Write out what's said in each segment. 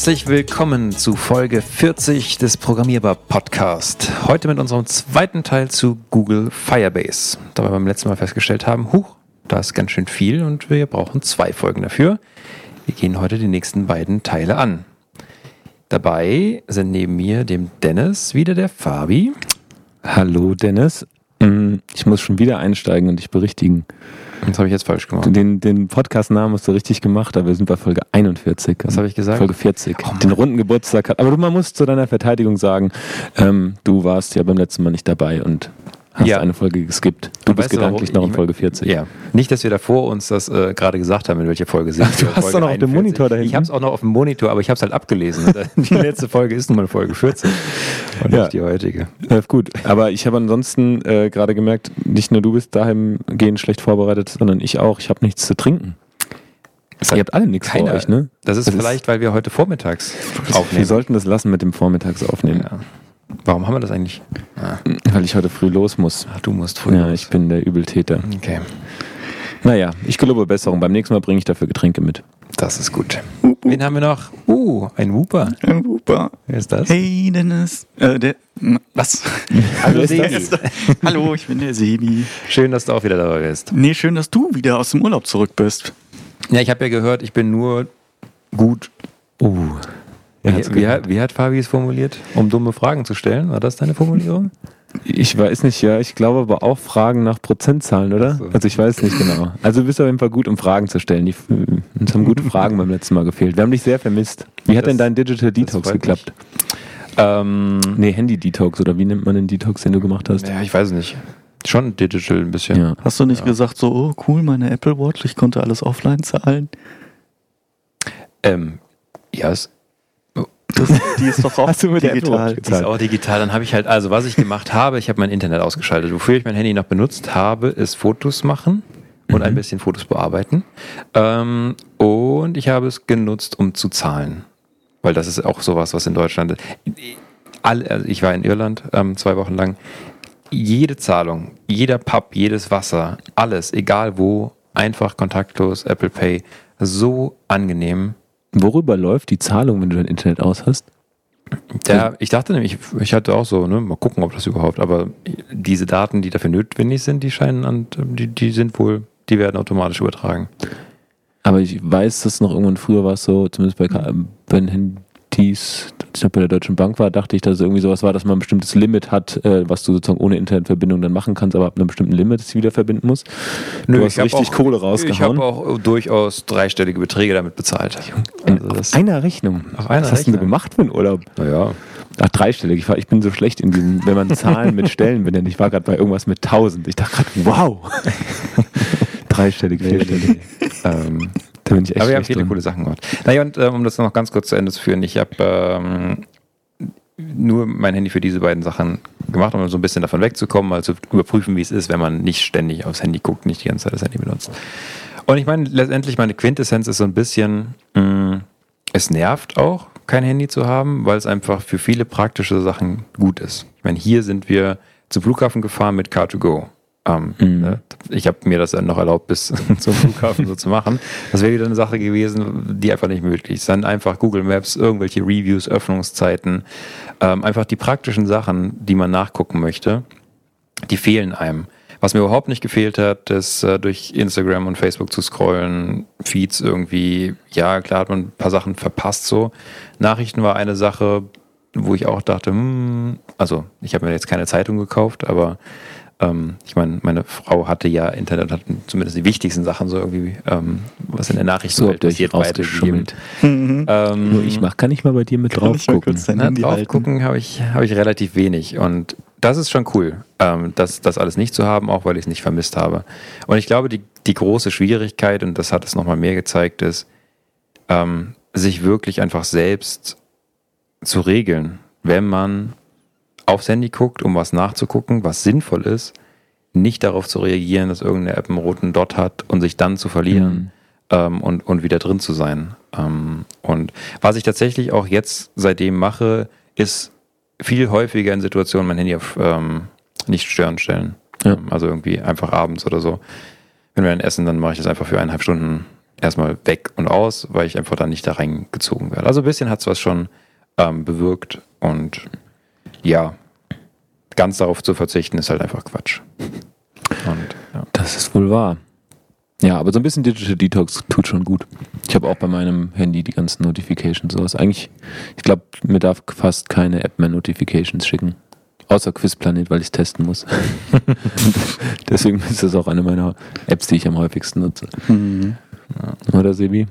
Herzlich willkommen zu Folge 40 des Programmierbar Podcast. Heute mit unserem zweiten Teil zu Google Firebase. Da wir beim letzten Mal festgestellt haben, huch, da ist ganz schön viel und wir brauchen zwei Folgen dafür. Wir gehen heute die nächsten beiden Teile an. Dabei sind neben mir dem Dennis wieder der Fabi. Hallo Dennis. Mm, Ich muss schon wieder einsteigen und dich berichtigen. Das habe ich jetzt falsch gemacht. Den, den Podcast-Namen hast du richtig gemacht, aber wir sind bei Folge 41. Was habe ich gesagt? Folge 40. Oh den runden Geburtstag hat. Aber du, man muss zu deiner Verteidigung sagen, ähm, du warst ja beim letzten Mal nicht dabei und hast Ja. eine Folge geskippt. Du bist gedanklich noch in Folge 40. Ja, nicht, dass wir davor uns das äh, gerade gesagt haben, in welcher Folge sind. Du hast doch noch auf dem Monitor da Ich habe es auch noch auf dem Monitor, aber ich habe es halt abgelesen. Die letzte Folge ist nun mal Folge 40 und Ja. nicht die heutige. Äh, gut, aber ich habe ansonsten äh, gerade gemerkt, nicht nur du bist dahingehend schlecht vorbereitet, sondern ich auch. Ich habe nichts zu trinken. Ihr habt alle nichts vor euch, ne? Das ist Das ist- vielleicht, weil wir heute vormittags Wir aufnehmen. sollten das lassen mit dem Vormittags aufnehmen, Ja. Warum haben wir das eigentlich? Ah, weil ich heute früh los muss. ach, du musst früh Ja, los. ich bin der Übeltäter. Okay, Naja, ich gelobe Besserung. Beim nächsten Mal bringe ich dafür Getränke mit. das ist gut. Wen haben wir noch? Uh, ein Wooper. Ein Wooper. Wer ist das? Hey Dennis. Äh, der, was? Hallo, Sebi. Hallo, ich bin der Sebi. Schön, dass du auch wieder dabei bist. Nee, schön, dass du wieder aus dem Urlaub zurück bist. Ja, ich habe ja gehört, ich bin nur gut. Uh. Wie, wie, hat, wie hat Fabi es formuliert? Um dumme Fragen zu stellen? War das deine Formulierung? Ich weiß nicht, ja, ich glaube aber auch Fragen nach Prozentzahlen, oder? So. Also ich weiß nicht genau. Also du bist auf jeden Fall gut, um Fragen zu stellen. Die, uns haben gute Fragen beim letzten Mal gefehlt. Wir haben dich sehr vermisst. Wie hat Das- denn dein Digital Detox geklappt? Ähm, Nee, Handy-Detox oder wie nennt man den Detox, den du gemacht hast? ja, ich weiß es nicht. Schon digital ein bisschen. Ja. Hast du nicht Ja. gesagt, so, oh cool, meine Apple Watch, ich konnte alles offline zahlen? Ähm, ja, es Das, die ist doch auch Hast du mit der Apple digital. Die ist auch digital. Dann habe ich halt, also was ich gemacht habe, ich habe mein Internet ausgeschaltet. Wofür ich mein Handy noch benutzt habe, ist Fotos machen und ein bisschen Fotos bearbeiten. Ähm, und ich habe es genutzt, um zu zahlen. Weil das ist auch sowas, was in Deutschland. All, also ich war in Irland ähm, zwei Wochen lang. Jede Zahlung, jeder Pub, jedes Wasser, alles, egal wo, einfach kontaktlos, Apple Pay, so angenehm. Worüber läuft die Zahlung, wenn du dein Internet aus hast? Ja, ich dachte nämlich, ich hatte auch so, ne, mal gucken, ob das überhaupt, aber diese Daten, die dafür notwendig sind, die scheinen an, die, die sind wohl, die werden automatisch übertragen. Aber ich weiß, dass noch irgendwann früher war es so, zumindest bei, bei als ich noch bei der Deutschen Bank war, dachte ich, dass es irgendwie sowas war, dass man ein bestimmtes Limit hat, äh, was du sozusagen ohne Internetverbindung dann machen kannst, aber ab einem bestimmten Limit es wieder verbinden musst. du hast richtig auch, Kohle Ich rausgehauen. habe auch durchaus dreistellige Beträge damit bezahlt. Also auf das, einer Rechnung. Auf einer Was hast denn du Rechnung. gemacht für einen Urlaub? naja, Ach, dreistellig. Ich, war, ich bin so schlecht in diesem, wenn man Zahlen mit Stellen benennt. Ich war gerade bei irgendwas mit 1000. Ich dachte gerade, wow. dreistellig, vierstellig. ähm, Da bin ich echt aber wir haben schlecht viele coole Sachen gemacht. Naja, und ähm, um das noch ganz kurz zu Ende zu führen, ich habe ähm, nur mein Handy für diese beiden Sachen gemacht, um so ein bisschen davon wegzukommen, mal zu überprüfen, wie es ist, wenn man nicht ständig aufs Handy guckt, nicht die ganze Zeit das Handy benutzt. Und ich meine, letztendlich meine Quintessenz ist so ein bisschen, mh, es nervt auch, kein Handy zu haben, weil es einfach für viele praktische Sachen gut ist. Ich meine, hier sind wir zum Flughafen gefahren mit Car2Go. Ähm, Mhm. ne? Ich habe mir das dann noch erlaubt, bis zum Flughafen so zu machen. Das wäre wieder eine Sache gewesen, die einfach nicht möglich ist. Dann einfach Google Maps, irgendwelche Reviews, Öffnungszeiten, ähm, einfach die praktischen Sachen, die man nachgucken möchte, die fehlen einem. Was mir überhaupt nicht gefehlt hat, ist äh, durch Instagram und Facebook zu scrollen, Feeds irgendwie, ja, klar hat man ein paar Sachen verpasst so. Nachrichten war eine Sache, wo ich auch dachte, hm, also ich habe mir jetzt keine Zeitung gekauft, aber ähm, ich meine, meine Frau hatte ja Internet, hat zumindest die wichtigsten Sachen so irgendwie, ähm, was in der So Nachrichtenwelt habt ihr euch rausgeschummelt. Ähm, Nur ich mach, kann ich mal bei dir mit Kann drauf gucken? na, drauf gucken habe ich, hab ich relativ wenig. Und das ist schon cool, ähm, das, das alles nicht zu haben, auch weil ich es nicht vermisst habe. Und ich glaube, die, die große Schwierigkeit, und das hat es nochmal mehr gezeigt, ist, ähm, sich wirklich einfach selbst zu regeln, wenn man aufs Handy guckt, um was nachzugucken, was sinnvoll ist, nicht darauf zu reagieren, dass irgendeine App einen roten Dot hat und sich dann zu verlieren Mhm. ähm, und, und wieder drin zu sein. Ähm, und was ich tatsächlich auch jetzt seitdem mache, ist viel häufiger in Situationen mein Handy auf ähm, nicht stören stellen. Ja. Ähm, Also irgendwie einfach abends oder so. Wenn wir ein essen, dann mache ich das einfach für eineinhalb Stunden erstmal weg und aus, weil ich einfach dann nicht da reingezogen werde. Also ein bisschen hat es was schon ähm, bewirkt und ja, ganz darauf zu verzichten ist halt einfach Quatsch. Und ja. Das ist wohl wahr. Ja, aber so ein bisschen Digital Detox tut schon gut. Ich habe auch bei meinem Handy die ganzen Notifications sowas. Eigentlich, ich glaube, mir darf fast keine App mehr Notifications schicken. Außer Quizplanet, weil ich es testen muss. Deswegen ist das auch eine meiner Apps, die ich am häufigsten nutze. Mhm. Oder Sebi?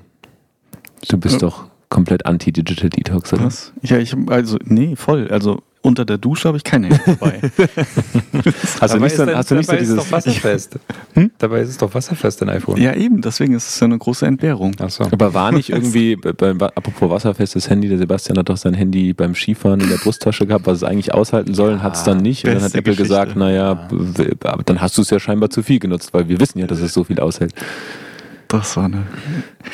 Du bist Ja. doch komplett anti-Digital Detox, oder? Was? Ja, ich also nee, voll. Also unter der Dusche habe ich kein Handy dabei. Hast du nicht so, ist hast du nicht so dabei ist es dieses... doch wasserfest. Hm? Dabei ist es doch wasserfest, dein iPhone. ja, eben, deswegen ist es ja eine große Entbehrung. Ach so. Aber war nicht irgendwie, bei, bei, apropos wasserfestes Handy, der Sebastian hat doch sein Handy beim Skifahren in der Brusttasche gehabt, was es eigentlich aushalten soll, hat es dann nicht. Und dann hat Apple Geschichte. gesagt, naja, dann hast du es ja scheinbar zu viel genutzt, weil wir wissen ja, dass es so viel aushält. Das war eine.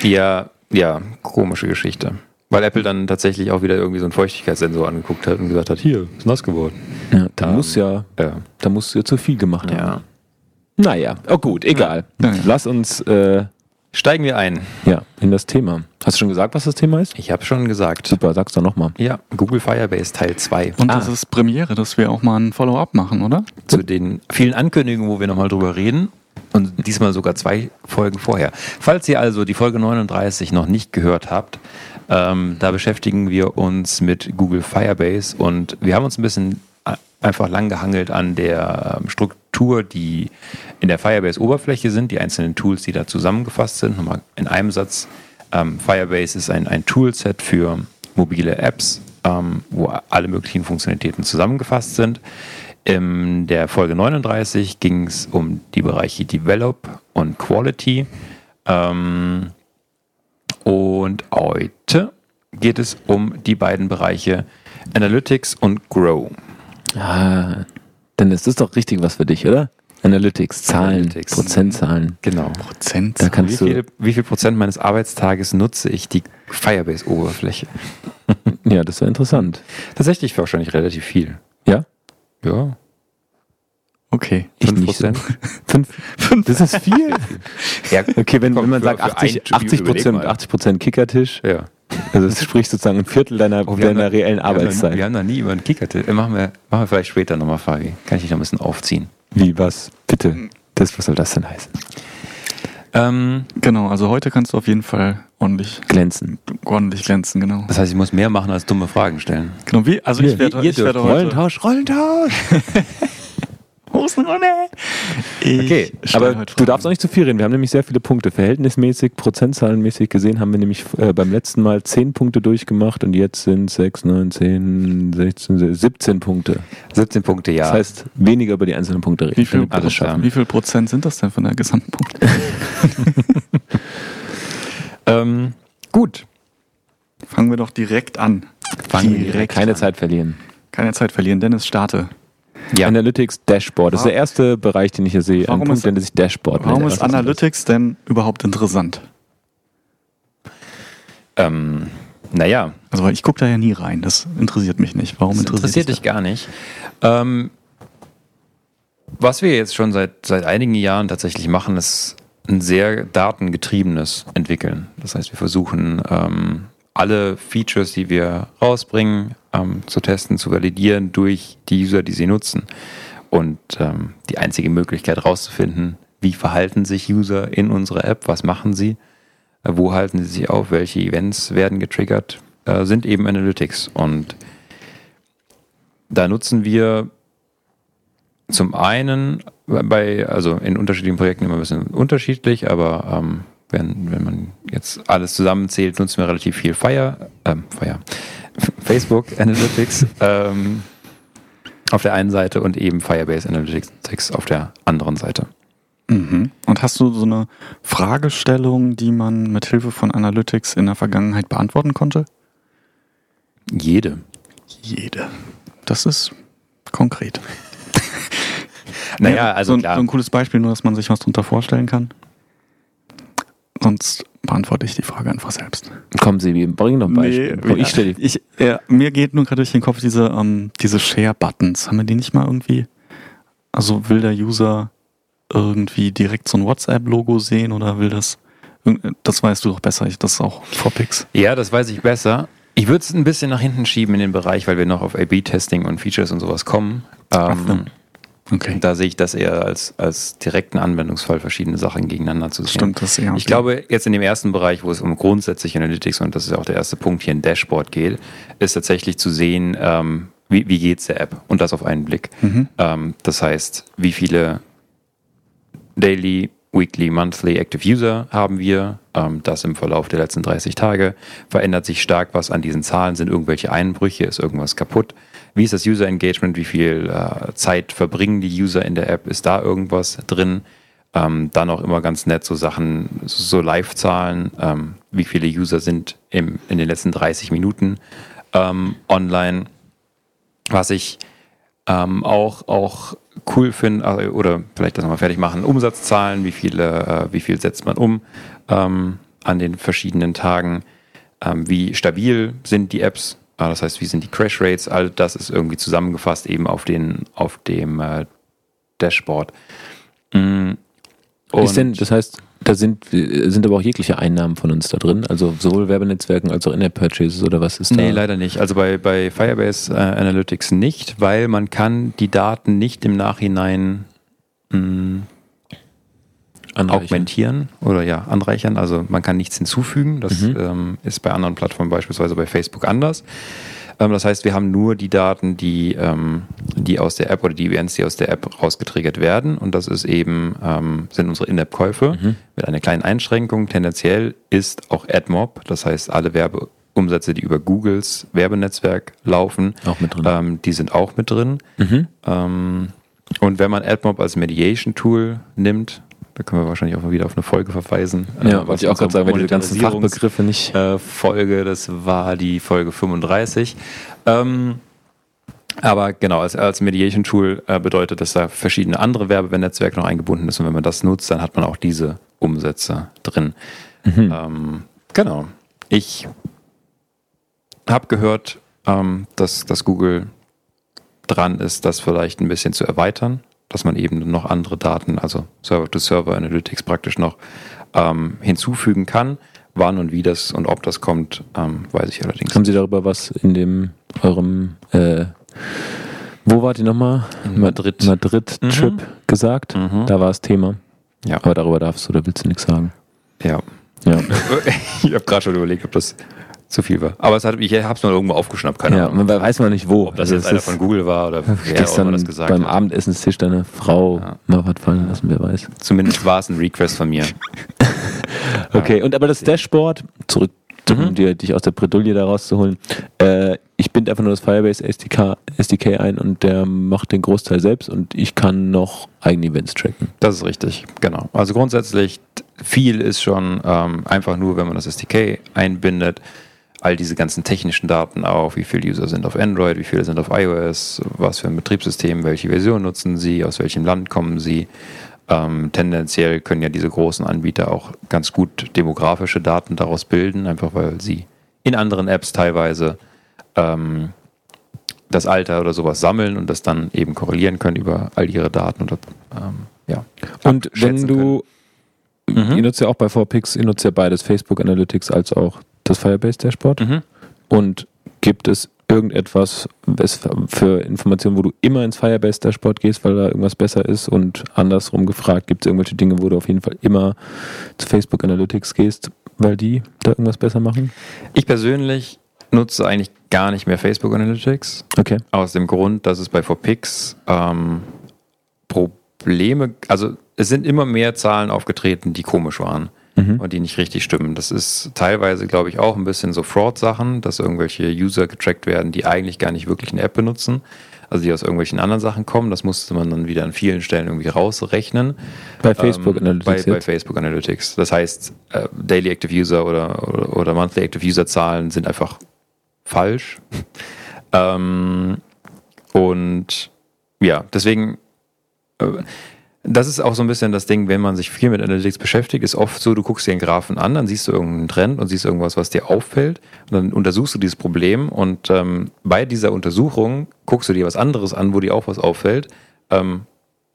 Ja, ja, komische Geschichte. Weil Apple dann tatsächlich auch wieder irgendwie so einen Feuchtigkeitssensor angeguckt hat und gesagt hat, hier, ist nass geworden. Ja, da Ähm, muss ja, Ja. da musst du ja zu viel gemacht haben. ja. Naja, oh gut, egal. Ja. Lass uns äh, Steigen wir ein. ja, in das Thema. Hast du schon gesagt, was das Thema ist? Ich habe schon gesagt. Super, sag's doch nochmal. Ja, Google Firebase Teil 2. Und Ah. das ist Premiere, dass wir auch mal ein Follow-up machen, oder? Zu den vielen Ankündigungen, wo wir nochmal drüber reden. Und diesmal sogar zwei Folgen vorher. Falls ihr also die Folge 39 noch nicht gehört habt, ähm, da beschäftigen wir uns mit Google Firebase und wir haben uns ein bisschen a- einfach lang gehangelt an der ähm, Struktur, die in der Firebase-Oberfläche sind, die einzelnen Tools, die da zusammengefasst sind. Nochmal in einem Satz. Ähm, Firebase ist ein, ein Toolset für mobile Apps, ähm, wo alle möglichen Funktionalitäten zusammengefasst sind. In der Folge 39 ging es um die Bereiche Develop und Quality. Ähm, und heute geht es um die beiden Bereiche Analytics und Grow. Ah, dann ist das doch richtig was für dich, oder? Analytics, Zahlen, Analytics. Prozentzahlen. Genau. Prozent. Da Wie kannst du, viel, wie viel Prozent meines Arbeitstages nutze ich die Firebase-Oberfläche? ja, das wäre interessant. Tatsächlich wahrscheinlich relativ viel. Ja? Ja, Okay. Ich 5 nicht so. Prozent. Fünf. Das ist viel. Ja, Okay, wenn, wenn man Für- sagt für 80, ein- 80 überleg Prozent, mal. 80 Prozent Kickertisch, ja. also das spricht sozusagen ein Viertel deiner, Oh, wir haben deiner wir haben noch- Arbeitszeit. Wir haben noch nie über einen Kicker. äh, Machen wir, machen wir vielleicht später nochmal, Fabi. Kann ich dich noch ein bisschen aufziehen? Wie, was? Bitte. Das, was soll das denn heißen? Ähm, Genau, also heute kannst du auf jeden Fall ordentlich, Glänzen. ordentlich glänzen, genau. das heißt, ich muss mehr machen als dumme Fragen stellen. Genau, wie, also ich werde, ihr ich werde dürft. heute... Rollentausch, Rollentausch. Hosenrunde! Ich Okay, aber du darfst auch nicht zu viel reden. Wir haben nämlich sehr viele Punkte. Verhältnismäßig, prozentzahlenmäßig gesehen haben wir nämlich äh, beim letzten Mal 10 Punkte durchgemacht und jetzt sind 6, 9, 10, 16, 17 Punkte. 17 Punkte, ja. Das heißt, weniger über die einzelnen Punkte reden. Wie viel, alles schaffen. Wie viel Prozent sind das denn von der gesamten Punkt? ähm, gut. Fangen wir doch direkt an. Fangen wir Direkt keine Zeit verlieren. Keine Zeit verlieren, Dennis, starte. Ja. Analytics Dashboard. Das ist der erste Bereich, den ich hier sehe. Warum Ein Punkt, ist- der sich Dashboard. Warum ist? Analytics denn überhaupt interessant? Ähm, naja, Also ich gucke da ja nie rein, das interessiert mich nicht. Warum das interessiert, interessiert dich gar nicht. Ähm, was wir jetzt schon seit, seit einigen Jahren tatsächlich machen, ist ein sehr datengetriebenes Entwickeln. Das heißt, wir versuchen ähm, alle Features, die wir rausbringen, ähm, zu testen, zu validieren durch die User, die sie nutzen. Und ähm, die einzige Möglichkeit herauszufinden, wie verhalten sich User in unserer App, was machen sie, äh, wo halten sie sich auf, welche Events werden getriggert, äh, sind eben Analytics. Und da nutzen wir zum einen bei, also in unterschiedlichen Projekten immer ein bisschen unterschiedlich, aber ähm, wenn, wenn man jetzt alles zusammenzählt, nutzen wir relativ viel Fire, ähm, Fire, Facebook Analytics ähm, auf der einen Seite und eben Firebase Analytics auf der anderen Seite. Mhm. Und hast du so eine Fragestellung, die man mit Hilfe von Analytics in der Vergangenheit beantworten konnte? Jede. Jede. Das ist konkret. Naja, Ja, also so, ein- klar. so ein cooles Beispiel, nur dass man sich was darunter vorstellen kann. Sonst beantworte ich die Frage einfach selbst. Komm, Sebi, bring noch ein Beispiel. Oh, ich stelle die. ich, ja, Mir geht nur gerade durch den Kopf diese, ähm, diese Share-Buttons. Haben wir die nicht mal irgendwie? Also will der User irgendwie direkt so ein WhatsApp-Logo sehen oder will das Das weißt du doch besser, das ist auch Vorpix. Ja, das weiß ich besser. Ich würde es ein bisschen nach hinten schieben in den Bereich, weil wir noch auf A-B-Testing und Features und sowas kommen. Ähm, okay. Da sehe ich das eher als, als direkten Anwendungsfall, verschiedene Sachen gegeneinander zu sehen. Stimmt, das eher. Ich glaube, jetzt in dem ersten Bereich, wo es um grundsätzliche Analytics und das ist auch der erste Punkt hier in Dashboard geht, ist tatsächlich zu sehen, ähm, wie, wie geht es der App und das auf einen Blick. Mhm. Ähm, das heißt, wie viele Daily, Weekly, Monthly Active User haben wir. Ähm, das im Verlauf der letzten 30 Tage. Verändert sich stark was an diesen Zahlen? Sind irgendwelche Einbrüche? Ist irgendwas kaputt? Wie ist das User Engagement? Wie viel äh, Zeit verbringen die User in der App? Ist da irgendwas drin? Ähm, dann auch immer ganz nett so Sachen, so Live-Zahlen. Ähm, wie viele User sind im, in den letzten 30 Minuten ähm, online? Was ich ähm, auch, auch cool finde, äh, oder vielleicht das nochmal fertig machen, Umsatzzahlen, wie viele, äh, wie viel setzt man um ähm, an den verschiedenen Tagen, ähm, wie stabil sind die Apps, das heißt, wie sind die Crash Rates, all das ist irgendwie zusammengefasst eben auf, den, auf dem äh, Dashboard. Mhm. ist denn, das heißt, da sind, sind aber auch jegliche Einnahmen von uns da drin, also sowohl Werbenetzwerken als auch In-App-Purchases oder was ist da? Nee, leider nicht. Also bei, bei Firebase äh, Analytics nicht, weil man kann die Daten nicht im Nachhinein mh, hm, augmentieren oder ja, anreichern. Also man kann nichts hinzufügen. Das mhm. ähm, ist bei anderen Plattformen, beispielsweise bei Facebook, anders. Ähm, das heißt, wir haben nur die Daten, die, ähm, die aus der App oder die Events, die aus der App rausgetriggert werden. Und das ist eben, ähm, sind unsere In-App-Käufe mhm. mit einer kleinen Einschränkung. Tendenziell ist auch AdMob, das heißt alle Werbeumsätze, die über Googles Werbenetzwerk laufen, auch mit drin. Ähm, die sind auch mit drin. Mhm. Ähm, und wenn man AdMob als Mediation-Tool nimmt, da können wir wahrscheinlich auch mal wieder auf eine Folge verweisen. Ja, äh, was ich auch gerade sagen, wenn die ganzen Fachbegriffe nicht. Äh, Folge, das war die Folge 35. Ähm, aber genau, als, als Mediation-Tool äh, bedeutet, dass da verschiedene andere Werbenetzwerke noch eingebunden ist und wenn man das nutzt, dann hat man auch diese Umsätze drin. Mhm. Ähm, genau. Ich habe gehört, ähm, dass, dass Google dran ist, das vielleicht ein bisschen zu erweitern dass man eben noch andere Daten, also Server-to-Server-Analytics praktisch noch ähm, hinzufügen kann. Wann und wie das und ob das kommt, ähm, weiß ich allerdings. Haben Sie darüber was in dem eurem äh, wo wart ihr nochmal? In Madrid. Madrid-Trip mhm. gesagt. Mhm. Da war es Thema. Ja. Aber darüber darfst du oder willst du nichts sagen? Ja. ja. ich habe gerade schon überlegt, ob das zu viel war. Aber es hat, ich habe es mal irgendwo aufgeschnappt, keine ja, Ahnung. Man weiß man nicht wo. Ob das jetzt einer von Google war oder wer gestern das gesagt beim hat. Abendessenstisch deine Frau ja. mal was fallen lassen, wer weiß. Zumindest war es ein Request von mir. okay, und aber das Dashboard, zurück, mhm. um dir, dich aus der Bredouille da rauszuholen, äh, ich binde einfach nur das Firebase SDK, SDK ein und der macht den Großteil selbst und ich kann noch eigene Events tracken. Das ist richtig, genau. Also grundsätzlich viel ist schon ähm, einfach nur, wenn man das SDK einbindet, all diese ganzen technischen Daten auch, wie viele User sind auf Android, wie viele sind auf iOS, was für ein Betriebssystem, welche Version nutzen sie, aus welchem Land kommen sie. Ähm, tendenziell können ja diese großen Anbieter auch ganz gut demografische Daten daraus bilden, einfach weil sie in anderen Apps teilweise ähm, das Alter oder sowas sammeln und das dann eben korrelieren können über all ihre Daten. Und, ähm, ja, und wenn du, mhm. ihr nutzt ja auch bei 4Pix, ihr nutzt ja beides, Facebook Analytics als auch das Firebase Dashboard? Mhm. Und gibt es irgendetwas für Informationen, wo du immer ins Firebase Dashboard gehst, weil da irgendwas besser ist? Und andersrum gefragt, gibt es irgendwelche Dinge, wo du auf jeden Fall immer zu Facebook Analytics gehst, weil die da irgendwas besser machen? Ich persönlich nutze eigentlich gar nicht mehr Facebook Analytics. Okay. Aus dem Grund, dass es bei 4Pix ähm, Probleme, also es sind immer mehr Zahlen aufgetreten, die komisch waren mhm. und die nicht richtig stimmen. Das ist teilweise, glaube ich, auch ein bisschen so Fraud-Sachen, dass irgendwelche User getrackt werden, die eigentlich gar nicht wirklich eine App benutzen. Also die aus irgendwelchen anderen Sachen kommen. Das musste man dann wieder an vielen Stellen irgendwie rausrechnen. Bei Facebook ähm, Analytics. Bei, bei, Facebook Analytics. Das heißt, äh, Daily Active User oder, oder, oder, Monthly Active User Zahlen sind einfach falsch. ähm, und ja, deswegen äh, das ist auch so ein bisschen das Ding, wenn man sich viel mit Analytics beschäftigt, ist oft so, du guckst dir einen Graphen an, dann siehst du irgendeinen Trend und siehst irgendwas, was dir auffällt. Und dann untersuchst du dieses Problem und ähm, bei dieser Untersuchung guckst du dir was anderes an, wo dir auch was auffällt. Ähm,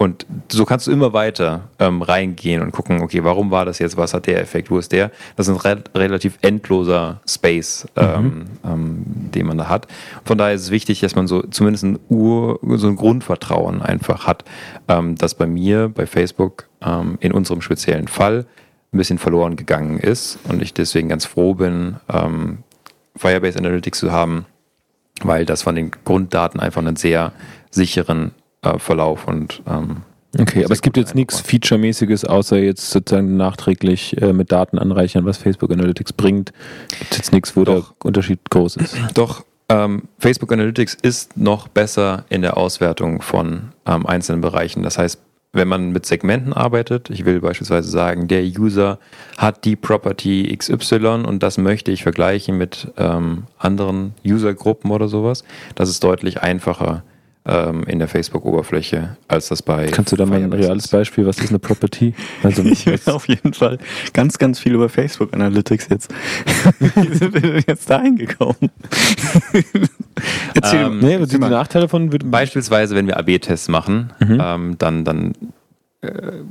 und so kannst du immer weiter ähm, reingehen und gucken, okay, warum war das jetzt, was hat der Effekt, wo ist der? Das ist ein re relativ endloser Space, ähm, mhm. ähm, den man da hat. Von daher ist es wichtig, dass man so zumindest ein Ur, so ein Grundvertrauen einfach hat, ähm, das bei mir, bei Facebook, ähm, in unserem speziellen Fall ein bisschen verloren gegangen ist und ich deswegen ganz froh bin, ähm, Firebase Analytics zu haben, weil das von den Grunddaten einfach einen sehr sicheren äh, Verlauf und ähm, Okay, aber es gibt jetzt nichts Feature-mäßiges, außer jetzt sozusagen nachträglich äh, mit Daten anreichern, was Facebook Analytics bringt. Gibt jetzt nichts, wo Doch. der Unterschied groß ist. Doch, ähm, Facebook Analytics ist noch besser in der Auswertung von ähm, einzelnen Bereichen. Das heißt, wenn man mit Segmenten arbeitet, ich will beispielsweise sagen, der User hat die Property XY und das möchte ich vergleichen mit ähm, anderen Usergruppen oder sowas, das ist deutlich einfacher ähm, in der Facebook-Oberfläche, als das bei. Kannst du da mal ein reales Beispiel? Was ist eine Property? Also ich will auf jeden Fall ganz, ganz viel über Facebook Analytics jetzt. Wie sind wir denn jetzt da hingekommen? Erzähl, ähm, nee, sind die Nachteile von? Beispielsweise, wenn wir AB-Tests machen, mhm. ähm, dann, dann äh,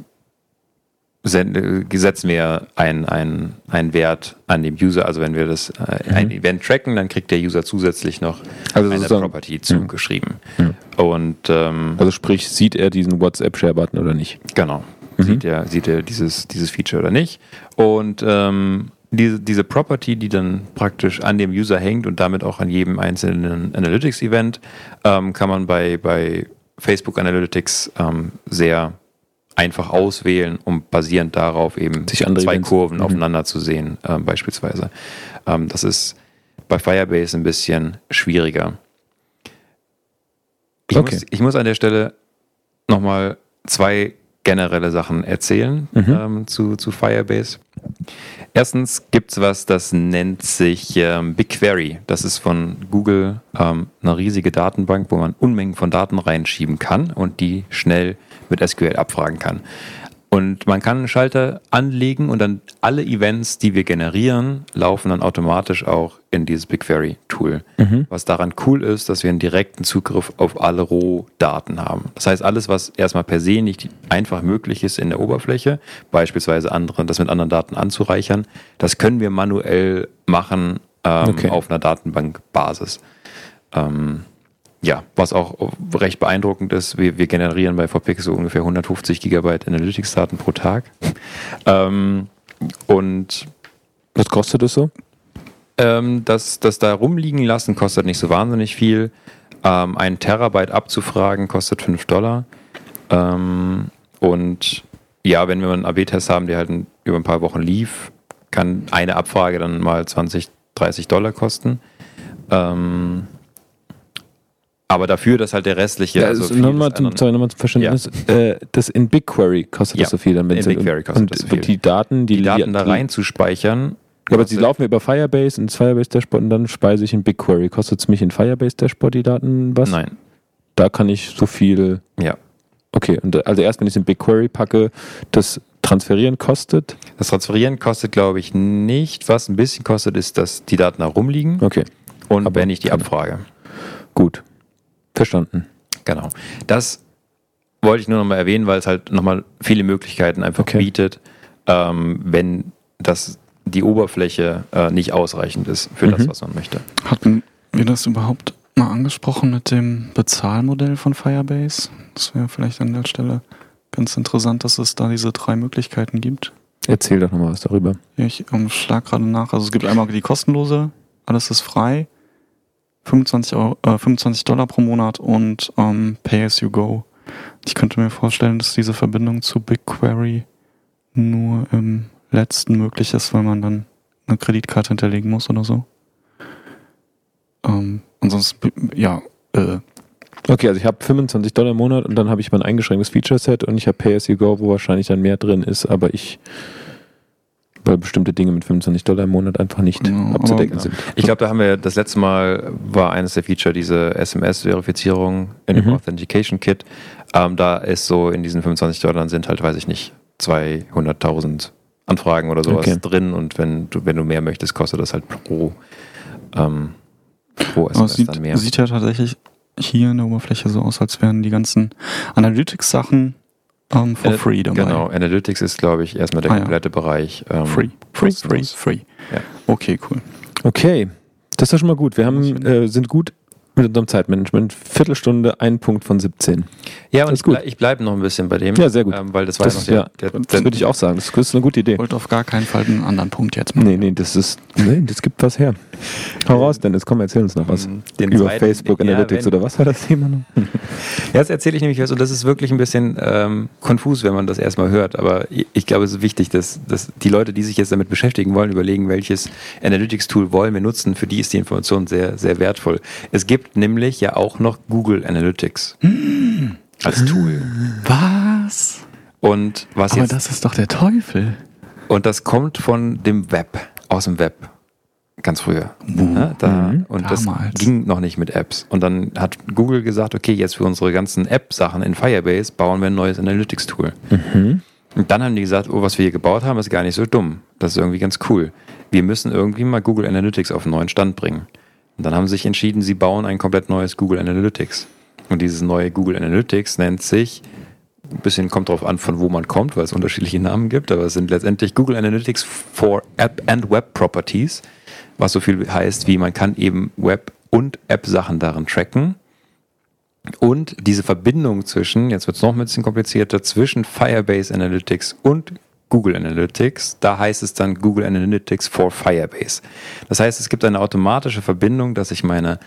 setzen wir einen, einen, einen Wert an dem User. Also wenn wir das äh, mhm. ein Event tracken, dann kriegt der User zusätzlich noch also eine Property zugeschrieben. Ja. Und ähm, also sprich, sieht er diesen WhatsApp-Share-Button oder nicht? Genau. Mhm. Sieht er, sieht er dieses, dieses Feature oder nicht? Und ähm, diese, diese Property, die dann praktisch an dem User hängt und damit auch an jedem einzelnen Analytics-Event, ähm, kann man bei, bei Facebook Analytics ähm, sehr einfach auswählen, um basierend darauf eben zwei Events. Kurven mhm. aufeinander zu sehen, äh, beispielsweise. Ähm, das ist bei Firebase ein bisschen schwieriger. Ich, okay. muss, ich muss an der Stelle nochmal zwei generelle Sachen erzählen mhm. ähm, zu, zu Firebase. Erstens gibt es was, das nennt sich ähm, BigQuery. Das ist von Google ähm, eine riesige Datenbank, wo man Unmengen von Daten reinschieben kann und die schnell mit SQL abfragen kann. Und man kann einen Schalter anlegen und dann alle Events, die wir generieren, laufen dann automatisch auch in dieses BigQuery-Tool. Mhm. Was daran cool ist, dass wir einen direkten Zugriff auf alle Rohdaten haben. Das heißt, alles, was erstmal per se nicht einfach möglich ist in der Oberfläche, beispielsweise andere, das mit anderen Daten anzureichern, das können wir manuell machen ähm, okay. auf einer Datenbankbasis. Ähm, ja, was auch recht beeindruckend ist, wir, wir generieren bei VPix so ungefähr 150 Gigabyte Analytics-Daten pro Tag. Ähm, und was kostet das so? Ähm, das, das da rumliegen lassen kostet nicht so wahnsinnig viel. Ähm, ein Terabyte abzufragen kostet 5 Dollar. Ähm, und ja, wenn wir einen AB-Test haben, der halt über ein paar Wochen lief, kann eine Abfrage dann mal 20, 30 Dollar kosten. Ähm, aber dafür, dass halt der restliche. Ja, also nochmal zum, sorry, nochmal zum Verständnis. Ja. Äh, das in BigQuery kostet ja. das so viel. Dann, in BigQuery kostet und, das so viel. Und die Daten, die, die Daten da reinzuspeichern. Ja, aber sie laufen über Firebase ins Firebase Dashboard und dann speise ich in BigQuery. Kostet es mich in Firebase Dashboard die Daten was? Nein. Da kann ich so viel. Ja. Okay, und also erst wenn ich es in BigQuery packe, das Transferieren kostet? Das Transferieren kostet, glaube ich, nicht. Was ein bisschen kostet, ist, dass die Daten da rumliegen. Okay. Und aber wenn ich die abfrage. Gut. Verstanden. Genau. Das wollte ich nur nochmal erwähnen, weil es halt nochmal viele Möglichkeiten einfach okay. bietet, ähm, wenn das die Oberfläche äh, nicht ausreichend ist für mhm. das, was man möchte. Hatten wir das überhaupt mal angesprochen mit dem Bezahlmodell von Firebase? Das wäre vielleicht an der Stelle ganz interessant, dass es da diese drei Möglichkeiten gibt. Erzähl doch nochmal was darüber. Ja, ich um, schlag gerade nach. Also es gibt einmal die kostenlose, alles ist frei. 25, Euro, äh, 25 Dollar pro Monat und ähm, Pay as you go. Ich könnte mir vorstellen, dass diese Verbindung zu BigQuery nur im letzten möglich ist, weil man dann eine Kreditkarte hinterlegen muss oder so. Ähm, ansonsten, ja, äh, Okay, also ich habe 25 Dollar im Monat und dann habe ich mein eingeschränktes Feature-Set und ich habe Pay as you go, wo wahrscheinlich dann mehr drin ist, aber ich weil bestimmte Dinge mit 25 Dollar im Monat einfach nicht ja, abzudecken aber, sind. Ich glaube, da haben wir das letzte Mal war eines der Feature diese SMS-Verifizierung in dem mhm. Authentication Kit. Ähm, da ist so in diesen 25 Dollar sind halt, weiß ich nicht, 200.000 Anfragen oder sowas okay. drin und wenn du, wenn du mehr möchtest, kostet das halt pro, ähm, pro SMS sieht, dann mehr. Sieht ja tatsächlich hier in der Oberfläche so aus, als wären die ganzen Analytics-Sachen ähm, for Ana- free dabei. Genau, Analytics ist, glaube ich, erstmal der Ah, ja. komplette Bereich. ähm, Free, free, free, free. Ja. Okay, cool. Okay, das ist schon mal gut. Wir haben, äh, sind gut mit unserem Zeitmanagement. Viertelstunde, ein Punkt von 17. Ja, und Das ist ich, ble gut. ich bleibe noch ein bisschen bei dem. Ja, sehr gut. Ähm, weil das war Das, ja ja, noch der, der, das würde ich auch sagen. Das ist eine gute Idee. Ich wollte auf gar keinen Fall einen anderen Punkt jetzt machen. Nee, nee, das ist, nee, das gibt was her. Hau raus, Dennis, komm, erzähl uns noch was. den Über zweiten- Facebook ja, Analytics wenn- oder was war das Thema noch? Ja, jetzt erzähle ich nämlich was und das ist wirklich ein bisschen ähm, konfus, wenn man das erstmal hört. Aber ich, ich glaube, es ist wichtig, dass, dass die Leute, die sich jetzt damit beschäftigen wollen, überlegen, welches Analytics-Tool wollen wir nutzen. Für die ist die Information sehr, sehr wertvoll. Es gibt nämlich ja auch noch Google Analytics als Tool. Was? Und was Aber jetzt das ist doch der Teufel. und das kommt von dem Web, aus dem Web. Ganz früher. Mhm. Ja, da, Mhm. und das Damals. ging noch nicht mit Apps. Und dann hat Google gesagt, okay, jetzt für unsere ganzen App-Sachen in Firebase bauen wir ein neues Analytics-Tool. Mhm. Und dann haben die gesagt, oh, was wir hier gebaut haben, ist gar nicht so dumm. Das ist irgendwie ganz cool. Wir müssen irgendwie mal Google Analytics auf einen neuen Stand bringen. Und dann haben sie sich entschieden, sie bauen ein komplett neues Google Analytics. Und dieses neue Google Analytics nennt sich, ein bisschen kommt drauf an, von wo man kommt, weil es unterschiedliche Namen gibt, aber es sind letztendlich Google Analytics for App and Web Properties, was so viel heißt, wie man kann eben Web- und App-Sachen darin tracken. Und diese Verbindung zwischen, jetzt wird es noch ein bisschen komplizierter, zwischen Firebase Analytics und Google Analytics, da heißt es dann Google Analytics for Firebase. Das heißt, es gibt eine automatische Verbindung, dass ich meine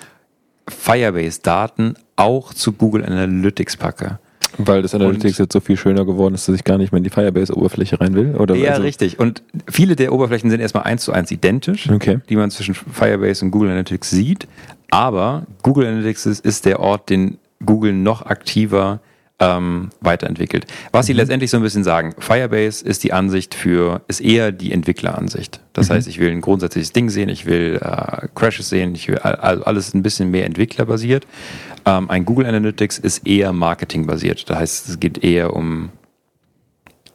Firebase-Daten auch zu Google Analytics packe. Weil das Analytics jetzt so viel schöner geworden ist, dass ich gar nicht mehr in die Firebase-Oberfläche rein will? Oder Ja, also- richtig. Und viele der Oberflächen sind erstmal eins zu eins identisch, Okay. die man zwischen Firebase und Google Analytics sieht. Aber Google Analytics ist, ist der Ort, den Google noch aktiver ähm, weiterentwickelt. Was sie letztendlich so ein bisschen sagen, Firebase ist die Ansicht für, ist eher die Entwickleransicht. Das heißt, ich will ein grundsätzliches Ding sehen, ich will äh, Crashes sehen, ich will all- all- alles ein bisschen mehr entwicklerbasiert. Ähm, ein Google Analytics ist eher marketingbasiert. Das heißt, es geht eher um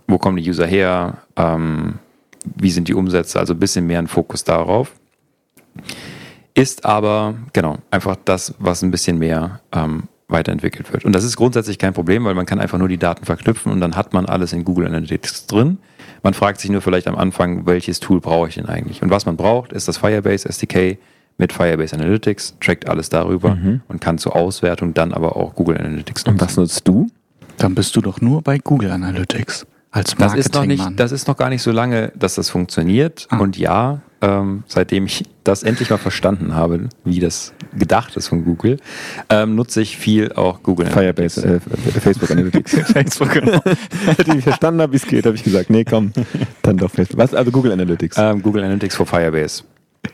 wo kommen die User her, ähm, wie sind die Umsätze, also ein bisschen mehr ein Fokus darauf. Ist aber, genau, einfach das, was ein bisschen mehr ähm, weiterentwickelt wird. Und das ist grundsätzlich kein Problem, weil man kann einfach nur die Daten verknüpfen und dann hat man alles in Google Analytics drin. Man fragt sich nur vielleicht am Anfang, welches Tool brauche ich denn eigentlich? Und was man braucht, ist das Firebase SDK mit Firebase Analytics, trackt alles darüber und kann zur Auswertung dann aber auch Google Analytics Und was nutzt du? Dann bist du doch nur bei Google Analytics als Das ist noch Marketingmann. nicht, das ist noch gar nicht so lange, dass das funktioniert. Ah. Und ja, ähm, seitdem ich das endlich mal verstanden habe, wie das gedacht ist von Google, ähm, nutze ich viel auch Google Firebase, äh, F- Facebook Analytics. Facebook, genau. Als ich verstanden habe, wie es geht, habe ich gesagt, nee, komm, dann doch Facebook. Was? Also Google Analytics. Ähm, Google Analytics for Firebase.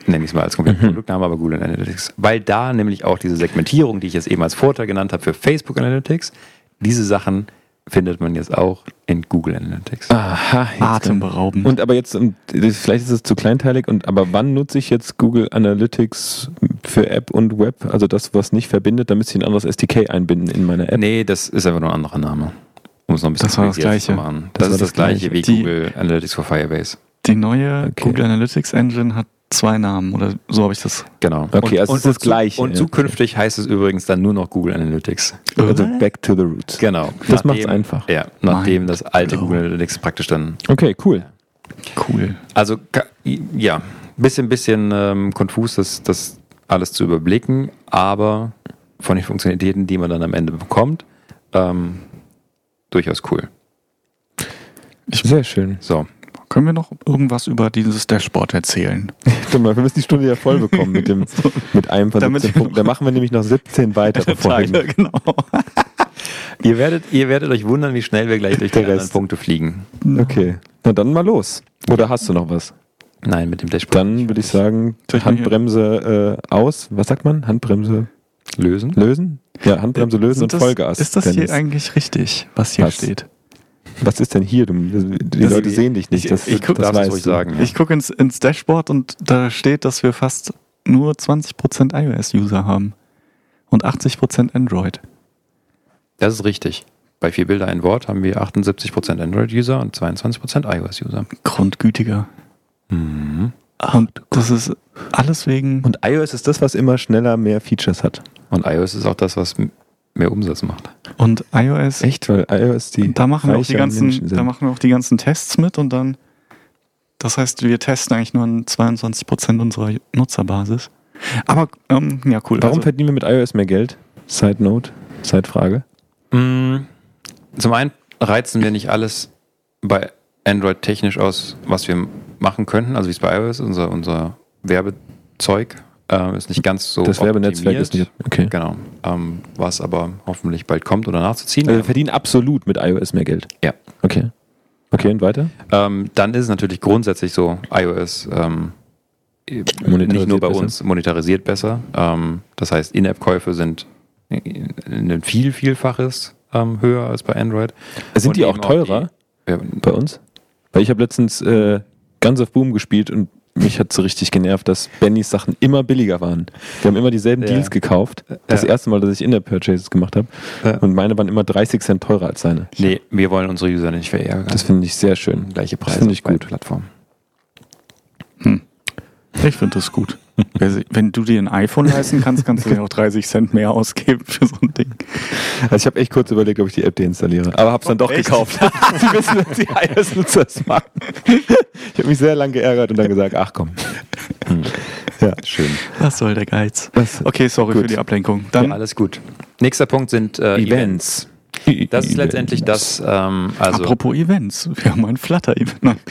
Nenne ich es mal als kompletten Mhm. Produktname, aber Google Analytics. Weil da nämlich auch diese Segmentierung, die ich jetzt eben als Vorteil genannt habe für Facebook Analytics, diese Sachen findet man jetzt auch in Google Analytics. Aha, Atemberaubend. Und aber jetzt, vielleicht ist es zu kleinteilig, und aber wann nutze ich jetzt Google Analytics für App und Web? Also das, was nicht verbindet, da müsste ich ein anderes SDK einbinden in meine App. Nee, das ist einfach nur ein anderer Name. Um es noch ein bisschen Das war das komplizierter zu Gleiche. machen. Das Das, ist das, das gleiche wie Die- Google Analytics for Firebase. die neue Okay. Google Analytics Engine hat zwei Namen oder so habe ich das. Genau. Okay, also es ist das Gleiche. Und zukünftig heißt es übrigens dann nur noch Google Analytics. Also back to the roots. Genau. Das macht's Nachdem- einfach. Ja, nachdem Mind das alte. Google Analytics praktisch dann. Okay, cool. Cool. Also, ja, bisschen, bisschen ähm, konfus, das, das alles zu überblicken, aber von den Funktionalitäten, die man dann am Ende bekommt, ähm, durchaus cool. Sehr schön. So. Können wir noch irgendwas über dieses Dashboard erzählen? Mal, wir müssen die Stunde ja voll bekommen mit, dem, mit einem von Damit 17 wir Punkten. Da machen wir nämlich noch 17 weitere Folgen. genau. Ihr werdet, ihr werdet euch wundern, wie schnell wir gleich durch die anderen Rest. Punkte fliegen. Okay, na dann mal los. Oder hast du noch was? Nein, mit dem Dashboard. Dann würde ich sagen, Handbremse äh, aus. Was sagt man? Handbremse lösen. lösen? Ja, Handbremse lösen Sind und Vollgas. Ist das Dennis. hier eigentlich richtig, was hier Was? steht? Was ist denn hier? Du, die Das- Leute sehen dich nicht. ich- Das, ich guck- das darfst es weißt ruhig du. sagen. Ja. Ich gucke ins, ins Dashboard und da steht, dass wir fast nur 20% iOS-User haben und 80% Android. Das ist richtig. Bei vier Bilder ein Wort haben wir 78% Android-User und 22% iOS-User. Grundgütiger. Mhm. Und das ist alles wegen. Und iOS ist das, was immer schneller mehr Features hat. Und iOS ist auch das, was mehr Umsatz macht. Und iOS, Echt, weil iOS die. da machen wir auch die ganzen, da machen wir auch die ganzen Tests mit und dann, das heißt, wir testen eigentlich nur an 22% unserer Nutzerbasis. Aber, ähm, ja, cool. Warum Also, verdienen wir mit iOS mehr Geld? Side Note, Side Frage. Mm, Zum einen reizen wir nicht alles bei Android technisch aus, was wir machen könnten, also wie es bei iOS, unser, unser Werbezeug äh, ist nicht ganz so das Werbenetzwerk ist nicht. Okay. Genau. Ähm, was aber hoffentlich bald kommt oder nachzuziehen. Also wir verdienen absolut mit iOS mehr Geld. Ja. Okay. Okay, und weiter? Ähm, dann ist es natürlich grundsätzlich so, iOS ähm, Monetarisiert nicht nur bei besser. uns monetarisiert besser. Ähm, das heißt, In-App-Käufe sind ein viel, vielfaches ähm, höher als bei Android. Sind Und die auch teurer die- ja, bei uns? Weil ich habe letztens äh, Guns of Boom gespielt und mich hat so richtig genervt, dass Bennys Sachen immer billiger waren. Wir haben immer dieselben Ja. Deals gekauft. Das Ja. erste Mal, dass ich In-App-Purchases gemacht habe. Ja. Und meine waren immer 30 Cent teurer als seine. Nee, wir wollen unsere User nicht verärgern. Das finde ich sehr schön. gleiche Preise finde ich gut. Plattformen. Ich finde das gut. Si- Wenn du dir ein iPhone leisten kannst, kannst du dir auch 30 Cent mehr ausgeben für so ein Ding. Also ich habe echt kurz überlegt, ob ich die App deinstalliere. Aber habe es dann doch echt? gekauft. Sie wissen, dass die iOS-Nutzer das machen. Ich habe mich sehr lange geärgert und dann gesagt, ach komm. Ja, schön. Was soll der Geiz? Okay, sorry Gut. für die Ablenkung. Dann, Alles gut. Nächster Punkt sind äh, Events. Das ist letztendlich das, ähm, also apropos Events, wir haben ein Flutter-Event.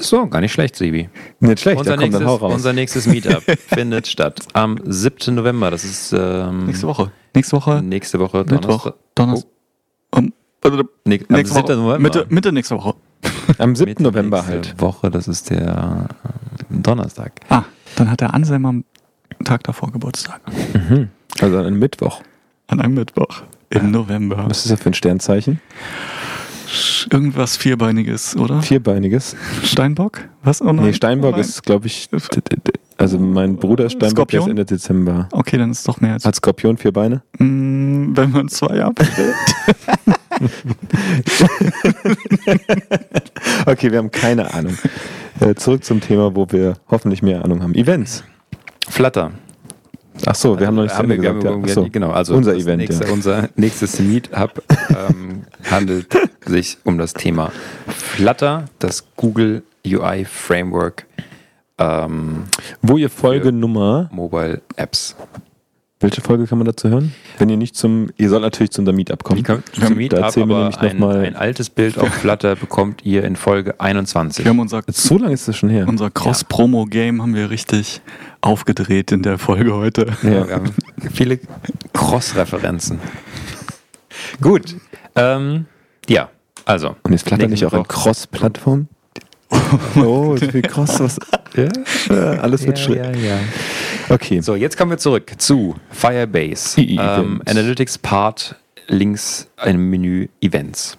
So, gar nicht schlecht, Sibi. Nicht schlecht, Unser nächstes, unser nächstes Meetup findet statt am 7. November. Das ist ähm, Nächste Woche. Nächste Woche, nächste Woche Donnerstag. Donnerstag. Um, Nee, am nächste 7. Woche. November. Mitte, Mitte nächste Woche. Am 7. Mitte November halt. Woche, das ist der äh, Donnerstag. Ah, dann hat der Anselm am Tag davor Geburtstag. Mhm. Also an einem Mittwoch. An einem Mittwoch im November. Was ist das für ein Sternzeichen? Irgendwas Vierbeiniges, oder? Vierbeiniges. Steinbock? Was? Oh nein. Nee, Steinbock Oh ist, glaube ich, also mein Bruder ist Steinbock, ist? Ende Dezember. Okay, dann ist es doch mehr als. Hat Skorpion vier Beine? Mm, wenn man zwei abwählt. Okay, wir haben keine Ahnung. Äh, zurück zum Thema, wo wir hoffentlich mehr Ahnung haben. Events. Flutter. Ach so, wir haben noch nicht zu Haben wir- gesagt. Ja. so. Genau, also Unser Event, Nächste, ja. Unser nächstes Meetup ähm, handelt sich um das Thema Flutter, das Google UI Framework ähm, Wo ihr Folgenummer, Mobile Apps. Welche Folge kann man dazu hören? Wenn ihr nicht zum, ihr sollt natürlich zu unserem Meetup kommen. Haben- zum Meetup, da erzählen wir aber nämlich noch ein, mal- ein altes Bild auf Flutter bekommt ihr in Folge 21. Wir haben unser, So lange ist das schon her. unser Cross-Promo-Game haben wir richtig aufgedreht in der Folge heute. Ja. Wir haben viele Cross-Referenzen. Gut. Ähm, ja, also. Und ist Flutter nicht auch eine. Cross-Plattform? Oh, so viel Cross, was. Ja, ja, alles wird schlimm. ja, ja. Okay. So, jetzt kommen wir zurück zu Firebase. Ähm. Analytics Part, links im Menü Events.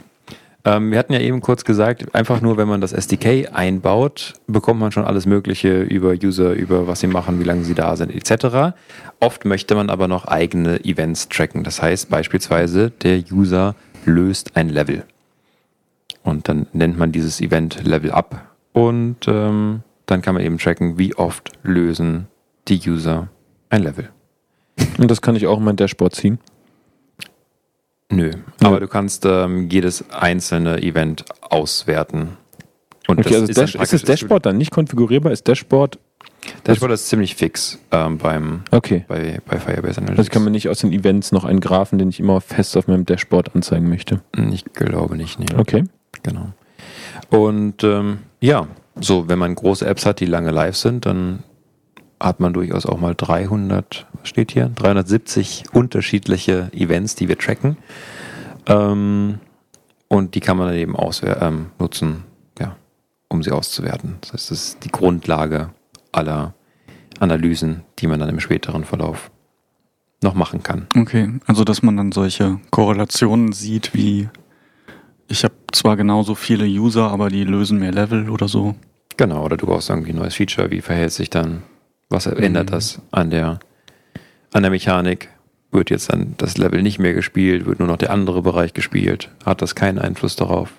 Ähm, wir hatten ja eben kurz gesagt, einfach nur, wenn man das SDK einbaut, bekommt man schon alles Mögliche über User, über was sie machen, wie lange sie da sind, etc. Oft möchte man aber noch eigene Events tracken. Das heißt beispielsweise, der User löst ein Level. Und dann nennt man dieses Event Level Up und ähm, dann kann man eben tracken, wie oft lösen die User ein Level. Und das kann ich auch in mein Dashboard ziehen. Nö, Ja. aber du kannst ähm, jedes einzelne Event auswerten. Und Okay, also dann Dash, ist das Dashboard dann nicht konfigurierbar? Ist Dashboard? Dashboard ist ziemlich fix ähm, beim, Okay. bei, bei Firebase Analytics. Also ich kann mir nicht aus den Events noch einen Graphen, den ich immer fest auf meinem Dashboard anzeigen möchte. ich glaube nicht, nee. Okay. Genau. Und ähm, ja, so, wenn man große Apps hat, die lange live sind, dann hat man durchaus auch mal 300, was steht hier? 370 unterschiedliche Events, die wir tracken. Ähm, und die kann man dann eben ähm, nutzen, ja, um sie auszuwerten. Das heißt, das ist die Grundlage aller Analysen, die man dann im späteren Verlauf noch machen kann. Okay, also dass man dann solche Korrelationen sieht wie ich habe zwar genauso viele User, aber die lösen mehr Level oder so. Genau, oder du brauchst irgendwie ein neues Feature, wie verhält sich dann, was ändert Mhm. das an der, an der Mechanik? Wird jetzt dann das Level nicht mehr gespielt, wird nur noch der andere Bereich gespielt? Hat das keinen Einfluss darauf?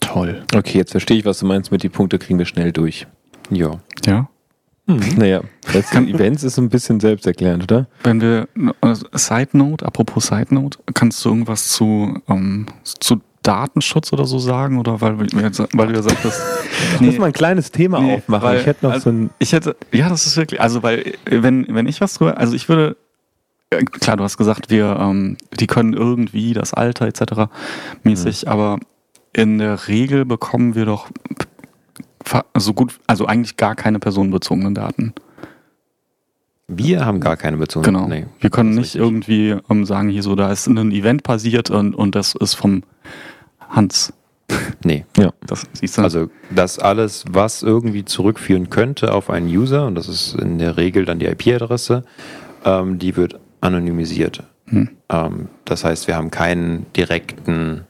Toll. Okay, jetzt verstehe ich, was du meinst mit die Punkte kriegen wir schnell durch. Ja. Ja. Naja, letzte Events ist so ein bisschen selbsterklärend, oder? Wenn wir, äh, Side Note, apropos Side Note, kannst du irgendwas zu, ähm, zu Datenschutz oder so sagen? Oder weil, weil du ja sagtest, Ich muss mal ein kleines Thema Nee, aufmachen. weil- ich hätte noch also- so ein. Ich hätte, ja, das ist wirklich, also weil, wenn, wenn ich was drüber, also ich würde, äh, klar, du hast gesagt, wir, ähm, die können irgendwie das Alter etc. mäßig, Mhm. aber in der Regel bekommen wir doch so gut, also eigentlich gar keine personenbezogenen Daten. Wir haben gar keine Beziehung. Genau. Nee. wir können nicht richtig. irgendwie ähm, sagen, hier so, da ist ein Event passiert und, und das ist vom Hans. Nee. Das siehst du. Also das alles, was irgendwie zurückführen könnte auf einen User, und das ist in der Regel dann die IP-Adresse, ähm, die wird anonymisiert. Hm. Ähm, das heißt, wir haben keinen direkten,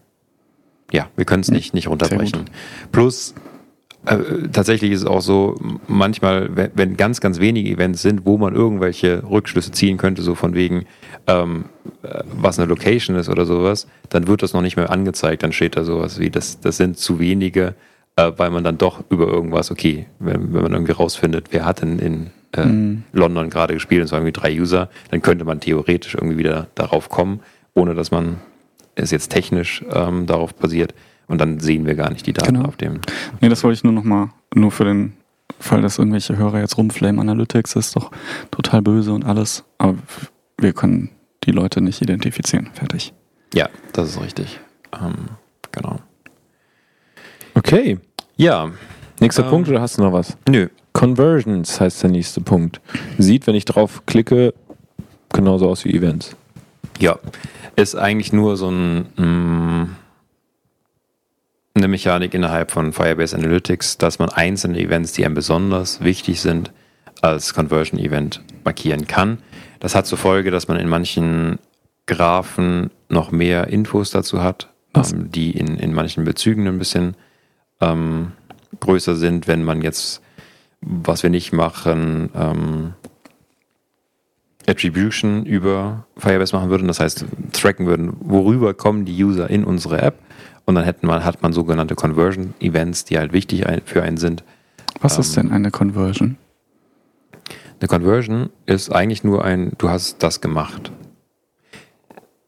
ja, wir können es nicht, nicht runterbrechen. Plus, äh, tatsächlich ist es auch so, manchmal, wenn, wenn ganz, ganz wenige Events sind, wo man irgendwelche Rückschlüsse ziehen könnte, so von wegen, ähm, äh, was eine Location ist oder sowas, dann wird das noch nicht mehr angezeigt. Dann steht da sowas wie, das, das sind zu wenige, äh, weil man dann doch über irgendwas, okay, wenn, wenn man irgendwie rausfindet, wer hat denn in äh, Mhm. London gerade gespielt, und zwar irgendwie drei User, dann könnte man theoretisch irgendwie wieder darauf kommen, ohne dass man es jetzt technisch ähm, darauf basiert. Und dann sehen wir gar nicht die Daten Genau. auf dem. Nee, das wollte ich nur noch mal, nur für den Fall, dass irgendwelche Hörer jetzt rumflamen. Analytics ist doch total böse und alles. Aber wir können die Leute nicht identifizieren. Fertig. Ja, das ist richtig. Ähm, genau. Okay. Ja, Nächster Ähm. Punkt oder hast du noch was? nö. Conversions heißt der nächste Punkt. Sieht, wenn ich drauf klicke, genauso aus wie Events. Ja, ist eigentlich nur so ein, mh, eine Mechanik innerhalb von Firebase Analytics, dass man einzelne Events, die einem besonders wichtig sind, als Conversion Event markieren kann. Das hat zur Folge, dass man in manchen Graphen noch mehr Infos dazu hat, ähm, die in, in manchen Bezügen ein bisschen ähm, größer sind, wenn man jetzt, was wir nicht machen, ähm, Attribution über Firebase machen würden. Das heißt, tracken würden, worüber kommen die User in unsere App. Und dann hätten man, hat man sogenannte Conversion Events, die halt wichtig für einen sind. Was ist Ähm. denn eine Conversion? Eine Conversion ist eigentlich nur ein, du hast das gemacht.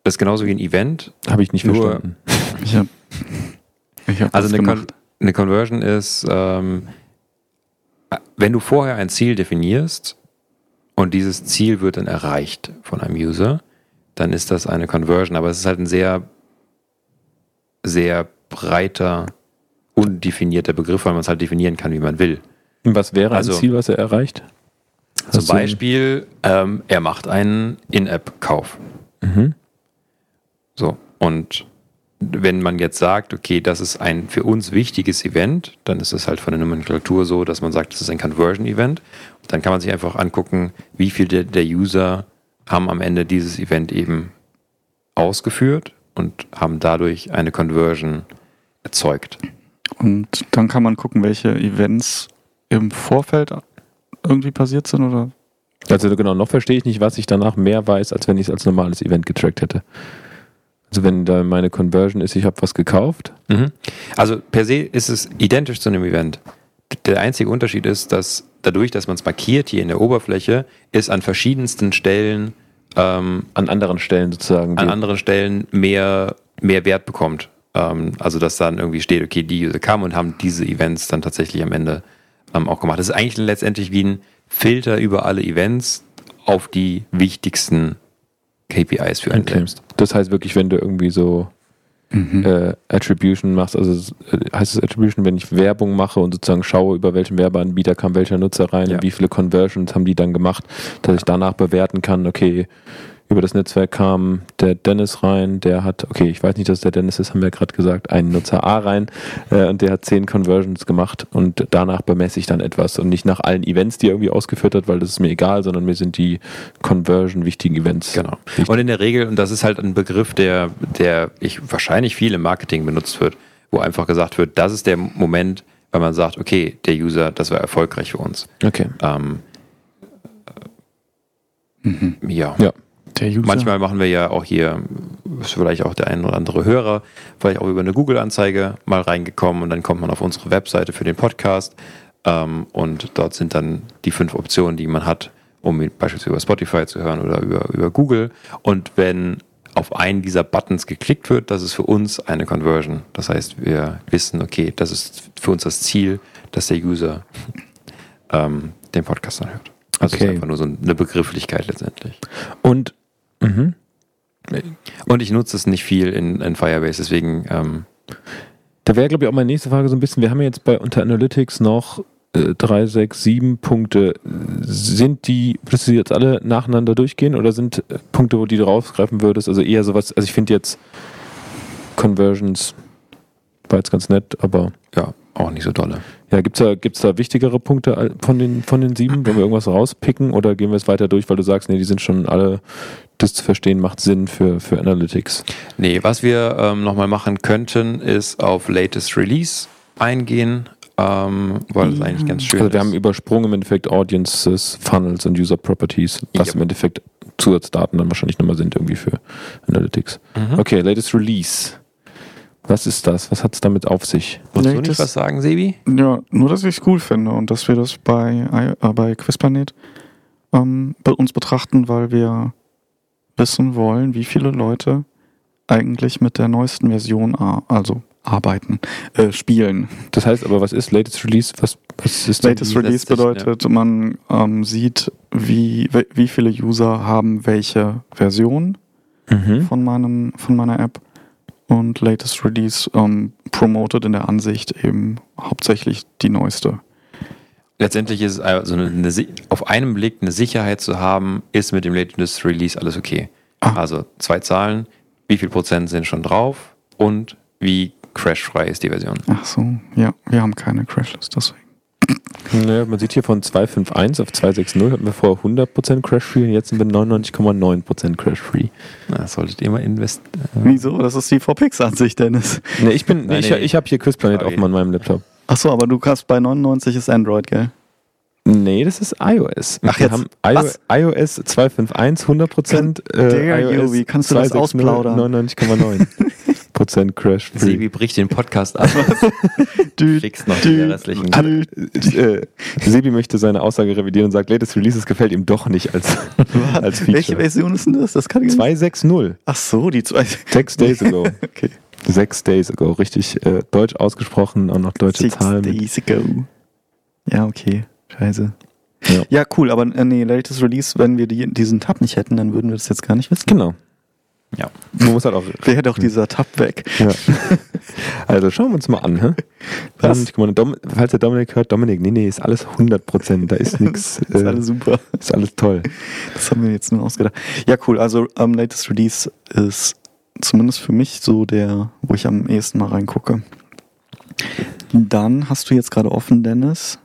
Das ist genauso wie ein Event. Habe ich nicht Nur- verstanden. Ich habe ich hab Also eine, Con eine Conversion ist, ähm, wenn du vorher ein Ziel definierst und dieses Ziel wird dann erreicht von einem User, dann ist das eine Conversion. Aber es ist halt ein sehr, sehr breiter, undefinierter Begriff, weil man es halt definieren kann, wie man will. Was wäre Also- ein Ziel, was er erreicht? Zum Hast du- Beispiel, ähm, er macht einen In-App-Kauf. Mhm. So. Und wenn man jetzt sagt, okay, das ist ein für uns wichtiges Event, dann ist es halt von der Nomenklatur so, dass man sagt, das ist ein Conversion-Event. Dann kann man sich einfach angucken, wie viel der, der User haben am Ende dieses Event eben ausgeführt und haben dadurch eine Conversion erzeugt. Und dann kann man gucken, welche Events im Vorfeld irgendwie passiert sind oder Also genau, noch verstehe ich nicht, was ich danach mehr weiß, als wenn ich es als normales Event getrackt hätte. Also wenn da meine Conversion ist, ich habe was gekauft. Mhm. Also per se ist es identisch zu einem Event. Der einzige Unterschied ist, dass dadurch, dass man es markiert hier in der Oberfläche, ist an verschiedensten Stellen, ähm, An anderen Stellen sozusagen. an anderen Stellen mehr, mehr Wert bekommt. Ähm, also dass dann irgendwie steht, okay, die User kamen und haben diese Events dann tatsächlich am Ende ähm, auch gemacht. Das ist eigentlich letztendlich wie ein Filter über alle Events auf die wichtigsten KPIs für einen Okay. selbst. Das heißt wirklich, wenn du irgendwie so äh, Attribution machst, also äh, heißt es Attribution, wenn ich Werbung mache und sozusagen schaue, über welchen Werbeanbieter kam welcher Nutzer rein Ja. und wie viele Conversions haben die dann gemacht, dass ich danach bewerten kann, okay, über das Netzwerk kam der Dennis rein, der hat, okay, ich weiß nicht, dass der Dennis ist, haben wir gerade gesagt, einen Nutzer A rein äh, und der hat zehn Conversions gemacht und danach bemesse ich dann etwas und nicht nach allen Events, die er irgendwie ausgeführt hat, weil das ist mir egal, sondern mir sind die Conversion wichtigen Events. Genau. wichtig. Und in der Regel, und das ist halt ein Begriff, der, der ich wahrscheinlich viel im Marketing benutzt wird, wo einfach gesagt wird, das ist der Moment, wenn man sagt, okay, der User, das war erfolgreich für uns. Okay. Ähm, ja. Ja. Manchmal machen wir ja auch hier, ist vielleicht auch der ein oder andere Hörer, vielleicht auch über eine Google-Anzeige mal reingekommen und dann kommt man auf unsere Webseite für den Podcast. Ähm, und dort sind dann die fünf Optionen, die man hat, um beispielsweise über Spotify zu hören oder über, über Google. Und wenn auf einen dieser Buttons geklickt wird, das ist für uns eine Conversion. Das heißt, wir wissen, okay, das ist für uns das Ziel, dass der User ähm, den Podcast dann hört. Also Okay. ist einfach nur so eine Begrifflichkeit letztendlich. Und mhm. Und ich nutze es nicht viel in, in Firebase, deswegen ähm, da wäre, glaube ich, auch meine nächste Frage so ein bisschen, wir haben ja jetzt bei unter Analytics noch äh, drei, sechs, sieben Punkte. Sind die, würdest du die jetzt alle nacheinander durchgehen oder sind äh, Punkte, wo die du rausgreifen würdest? Also eher sowas, also ich finde jetzt Conversions war jetzt ganz nett, aber ja, auch nicht so dolle. ja, gibt's da, gibt's da wichtigere Punkte von den, von den sieben? Wollen wir irgendwas rauspicken oder gehen wir es weiter durch, weil du sagst, nee, die sind schon alle, das zu verstehen macht Sinn für, für Analytics. Nee, was wir ähm, nochmal machen könnten, ist auf Latest Release eingehen, ähm, weil es eigentlich ganz schön Also wir ist. haben übersprungen im Endeffekt Audiences, Funnels und User Properties, was Ja. im Endeffekt Zusatzdaten dann wahrscheinlich nochmal sind irgendwie für Analytics. Mhm. Okay, latest Release. Was ist das? Was hat es damit auf sich? Wolltest du nicht was sagen, Sebi? Ja, nur, dass ich es cool finde und dass wir das bei, äh, bei Quizplanet ähm, bei uns betrachten, weil wir wissen wollen, wie viele Leute eigentlich mit der neuesten Version, also arbeiten, äh, spielen. Das heißt aber, was ist Latest Release? Was, was ist das? Latest Release bedeutet, man ähm, sieht, wie, wie viele User haben welche Version Mhm. von, meinem, von meiner App. Und Latest Release ähm, promotet in der Ansicht eben hauptsächlich die neueste. Letztendlich ist es also eine, eine, auf einen Blick eine Sicherheit zu haben, ist mit dem Latest Release alles okay. Ah. Also zwei Zahlen, wie viel Prozent sind schon drauf und wie crashfrei ist die Version. Ach so, ja, wir haben keine Crashes, deswegen. Naja, man sieht hier von 251 auf 260 hatten wir vorher 100% Crash-Free und jetzt sind wir 99,9% Crash-Free. Na, das solltet ihr mal investieren. Wieso? Das ist die VPix-Ansicht, Dennis. Nee, ich bin, nee, Nein, ich, nee. ich habe hier Quizplanet Okay. offen an meinem Laptop. Ach so, aber du kannst bei 99 ist Android, gell? Nee, das ist iOS. Ach, Wir jetzt. haben Was? iOS 251 100%. Dare you, iOS wie kannst du das 260 ausplaudern? 99,9% Crash Free. Sebi bricht den Podcast ab. Dü, Fix noch die restlichen. dü. äh, Sebi möchte seine Aussage revidieren und sagt, Latest Releases gefällt ihm doch nicht als, als Welche Feature. Version ist denn das? Das kann ich nicht. 260. Ach so, die zwei. Six days ago. Okay. Sechs days ago. Richtig äh, deutsch ausgesprochen und noch deutsche Six Zahlen. mit- days ago. Ja, okay. Scheiße. Ja. Ja, cool, aber äh, nee, latest Release, wenn wir die, diesen Tab nicht hätten, dann würden wir das jetzt gar nicht wissen. Genau. Ja. Man muss halt auch. Wäre doch dieser Tab weg. Ja. Also schauen wir uns mal an. Hä? Was? Und, guck mal, Dom, falls der Dominik hört, Dominik, nee, nee, ist alles 100 Prozent. Da ist nichts. ist alles super. ist alles toll. Das haben wir jetzt nur ausgedacht. Ja, cool. Also ähm, latest Release ist zumindest für mich so der, wo ich am ehesten mal reingucke. Dann hast du jetzt gerade offen, Dennis.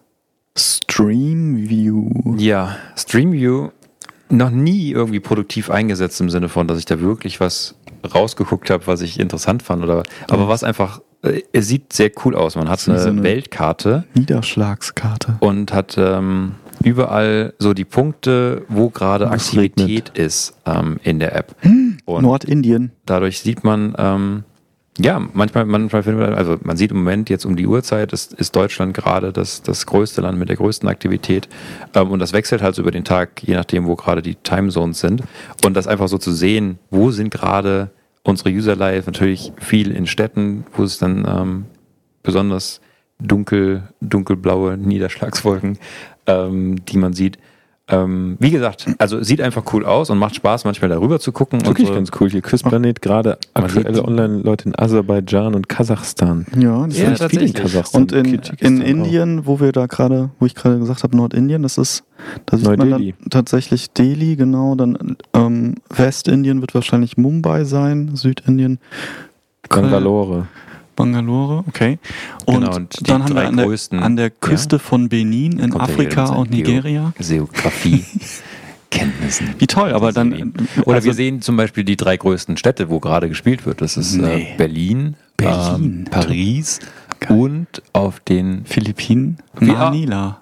Stream View. Ja, StreamView noch nie irgendwie produktiv eingesetzt im Sinne von, dass ich da wirklich was rausgeguckt habe, was ich interessant fand oder aber was einfach äh, es sieht sehr cool aus. Man hat So eine eine- Weltkarte Niederschlagskarte. und hat ähm, überall so die Punkte, wo gerade Aktivität ist ähm, in der App. Und Nordindien. dadurch sieht man, ähm, ja, manchmal, manchmal findet man, also man sieht im Moment jetzt um die Uhrzeit, ist, ist Deutschland gerade das, das größte Land mit der größten Aktivität. Ähm, und das wechselt halt so über den Tag, je nachdem, wo gerade die Timezones sind. Und das einfach so zu sehen, wo sind gerade unsere User live, natürlich viel in Städten, wo es dann ähm, besonders dunkel, dunkelblaue Niederschlagswolken, ähm, die man sieht. Ähm, wie gesagt, also sieht einfach cool aus und macht Spaß, manchmal darüber zu gucken. Wirklich Unsere- ganz cool. Hier Quizplanet, gerade aktuelle die- Online-Leute in Aserbaidschan und Kasachstan. Ja, das Ja, ist viel in. Kasachstan. Und in, in auch. Indien, wo wir da gerade, wo ich gerade gesagt habe, Nordindien, das ist, da sieht man dann tatsächlich Delhi, genau, dann ähm, Westindien wird wahrscheinlich Mumbai sein, Südindien Bangalore. Bangalore, okay. Und, Genau, und dann haben wir an der, größten- an der Küste von Benin in ja Afrika und Nigeria. Geografie, Kenntnissen. Wie toll, aber dann. Oder also- wir sehen zum Beispiel die drei größten Städte, wo gerade gespielt wird. Das ist Nee. äh, Berlin, Berlin. Ähm, Paris Geil. und auf den Philippinen? Ja. Manila.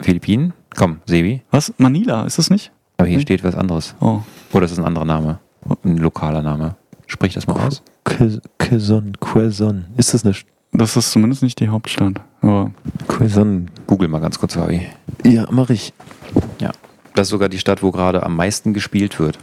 Philippinen. Komm, Sebi. Was? Manila, ist das nicht? Aber hier Nee. steht was anderes. Oh. Oder ist es ein anderer Name? Ein lokaler Name. Sprich das mal aus. Quezon, Quezon. Ist das eine. St- Das ist zumindest nicht die Hauptstadt. Aber Quezon. Google mal ganz kurz, Fabi. Ja, mach ich. Ja. Das ist sogar die Stadt, wo gerade am meisten gespielt wird.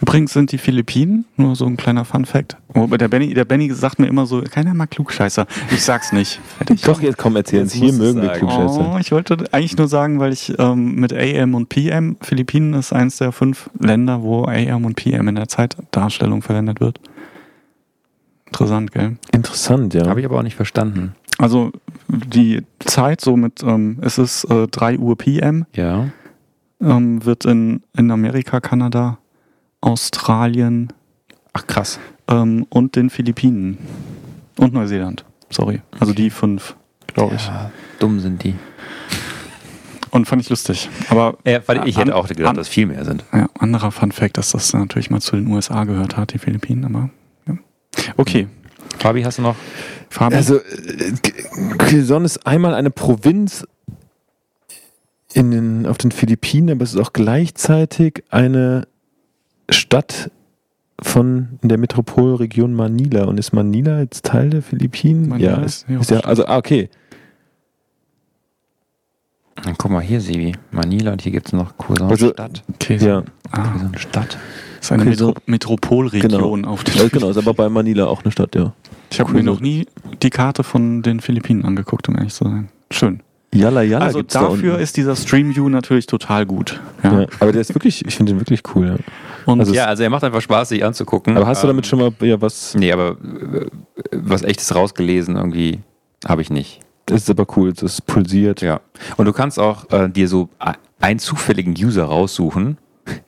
übrigens sind die Philippinen, nur so ein kleiner Fun-Fact. Oh, der Benny, der Benny sagt mir immer so, keiner mag Klugscheißer. Ich sag's nicht. Fertig. Doch, jetzt komm, erzähl uns. Jetzt Hier mögen wir. Klugscheißer. Oh, ich wollte eigentlich nur sagen, weil ich ähm, mit AM und PM, Philippinen ist eins der fünf Länder, wo AM und PM in der Zeitdarstellung verwendet wird. Interessant, gell? Interessant, ja. Habe ich aber auch nicht verstanden. Also die Zeit so mit, ähm, es ist äh, 3 Uhr PM, Ja. ähm, wird in, in Amerika, Kanada, Australien Ach krass. ähm, und den Philippinen und Neuseeland. Sorry. Also die fünf, glaube ich. Ja, dumm sind die. Und fand ich lustig. Aber Ja, ich hätte An- auch gedacht, an- dass viel mehr sind. ja, anderer Fun Fact, dass das natürlich mal zu den USA gehört hat, die Philippinen, aber. Okay. Fabi, hast du noch? Fabi, Also, äh, Quezon ist einmal eine Provinz in den, auf den Philippinen, aber es ist auch gleichzeitig eine Stadt von der Metropolregion Manila. Und ist Manila jetzt Teil der Philippinen? Manila ja, ist- ist, ja, ist ja, also, ah, okay. Dann guck mal hier, Sibi. Manila und hier gibt es noch Quezon Also- Stadt. okay. Ja, Ah, Quezon Stadt. das ist eine Metro Metropolregion genau. auf den Ja, genau, ist aber bei Manila auch eine Stadt, ja. Ich habe mir noch nie die Karte von den Philippinen angeguckt, um ehrlich zu sein. Schön. Yalla Yalla also gibt's da dafür unten. ist dieser Stream View natürlich total gut. Ja. Ja, aber der ist wirklich, ich finde den wirklich cool. Ja. Und Also- Ja, also er macht einfach Spaß, sich anzugucken. Aber hast du Ähm, damit schon mal ja, was? Nee, aber äh, was echtes rausgelesen irgendwie habe ich nicht. Das ist aber cool, das pulsiert. Ja. Und du kannst auch äh, dir so a- einen zufälligen User raussuchen.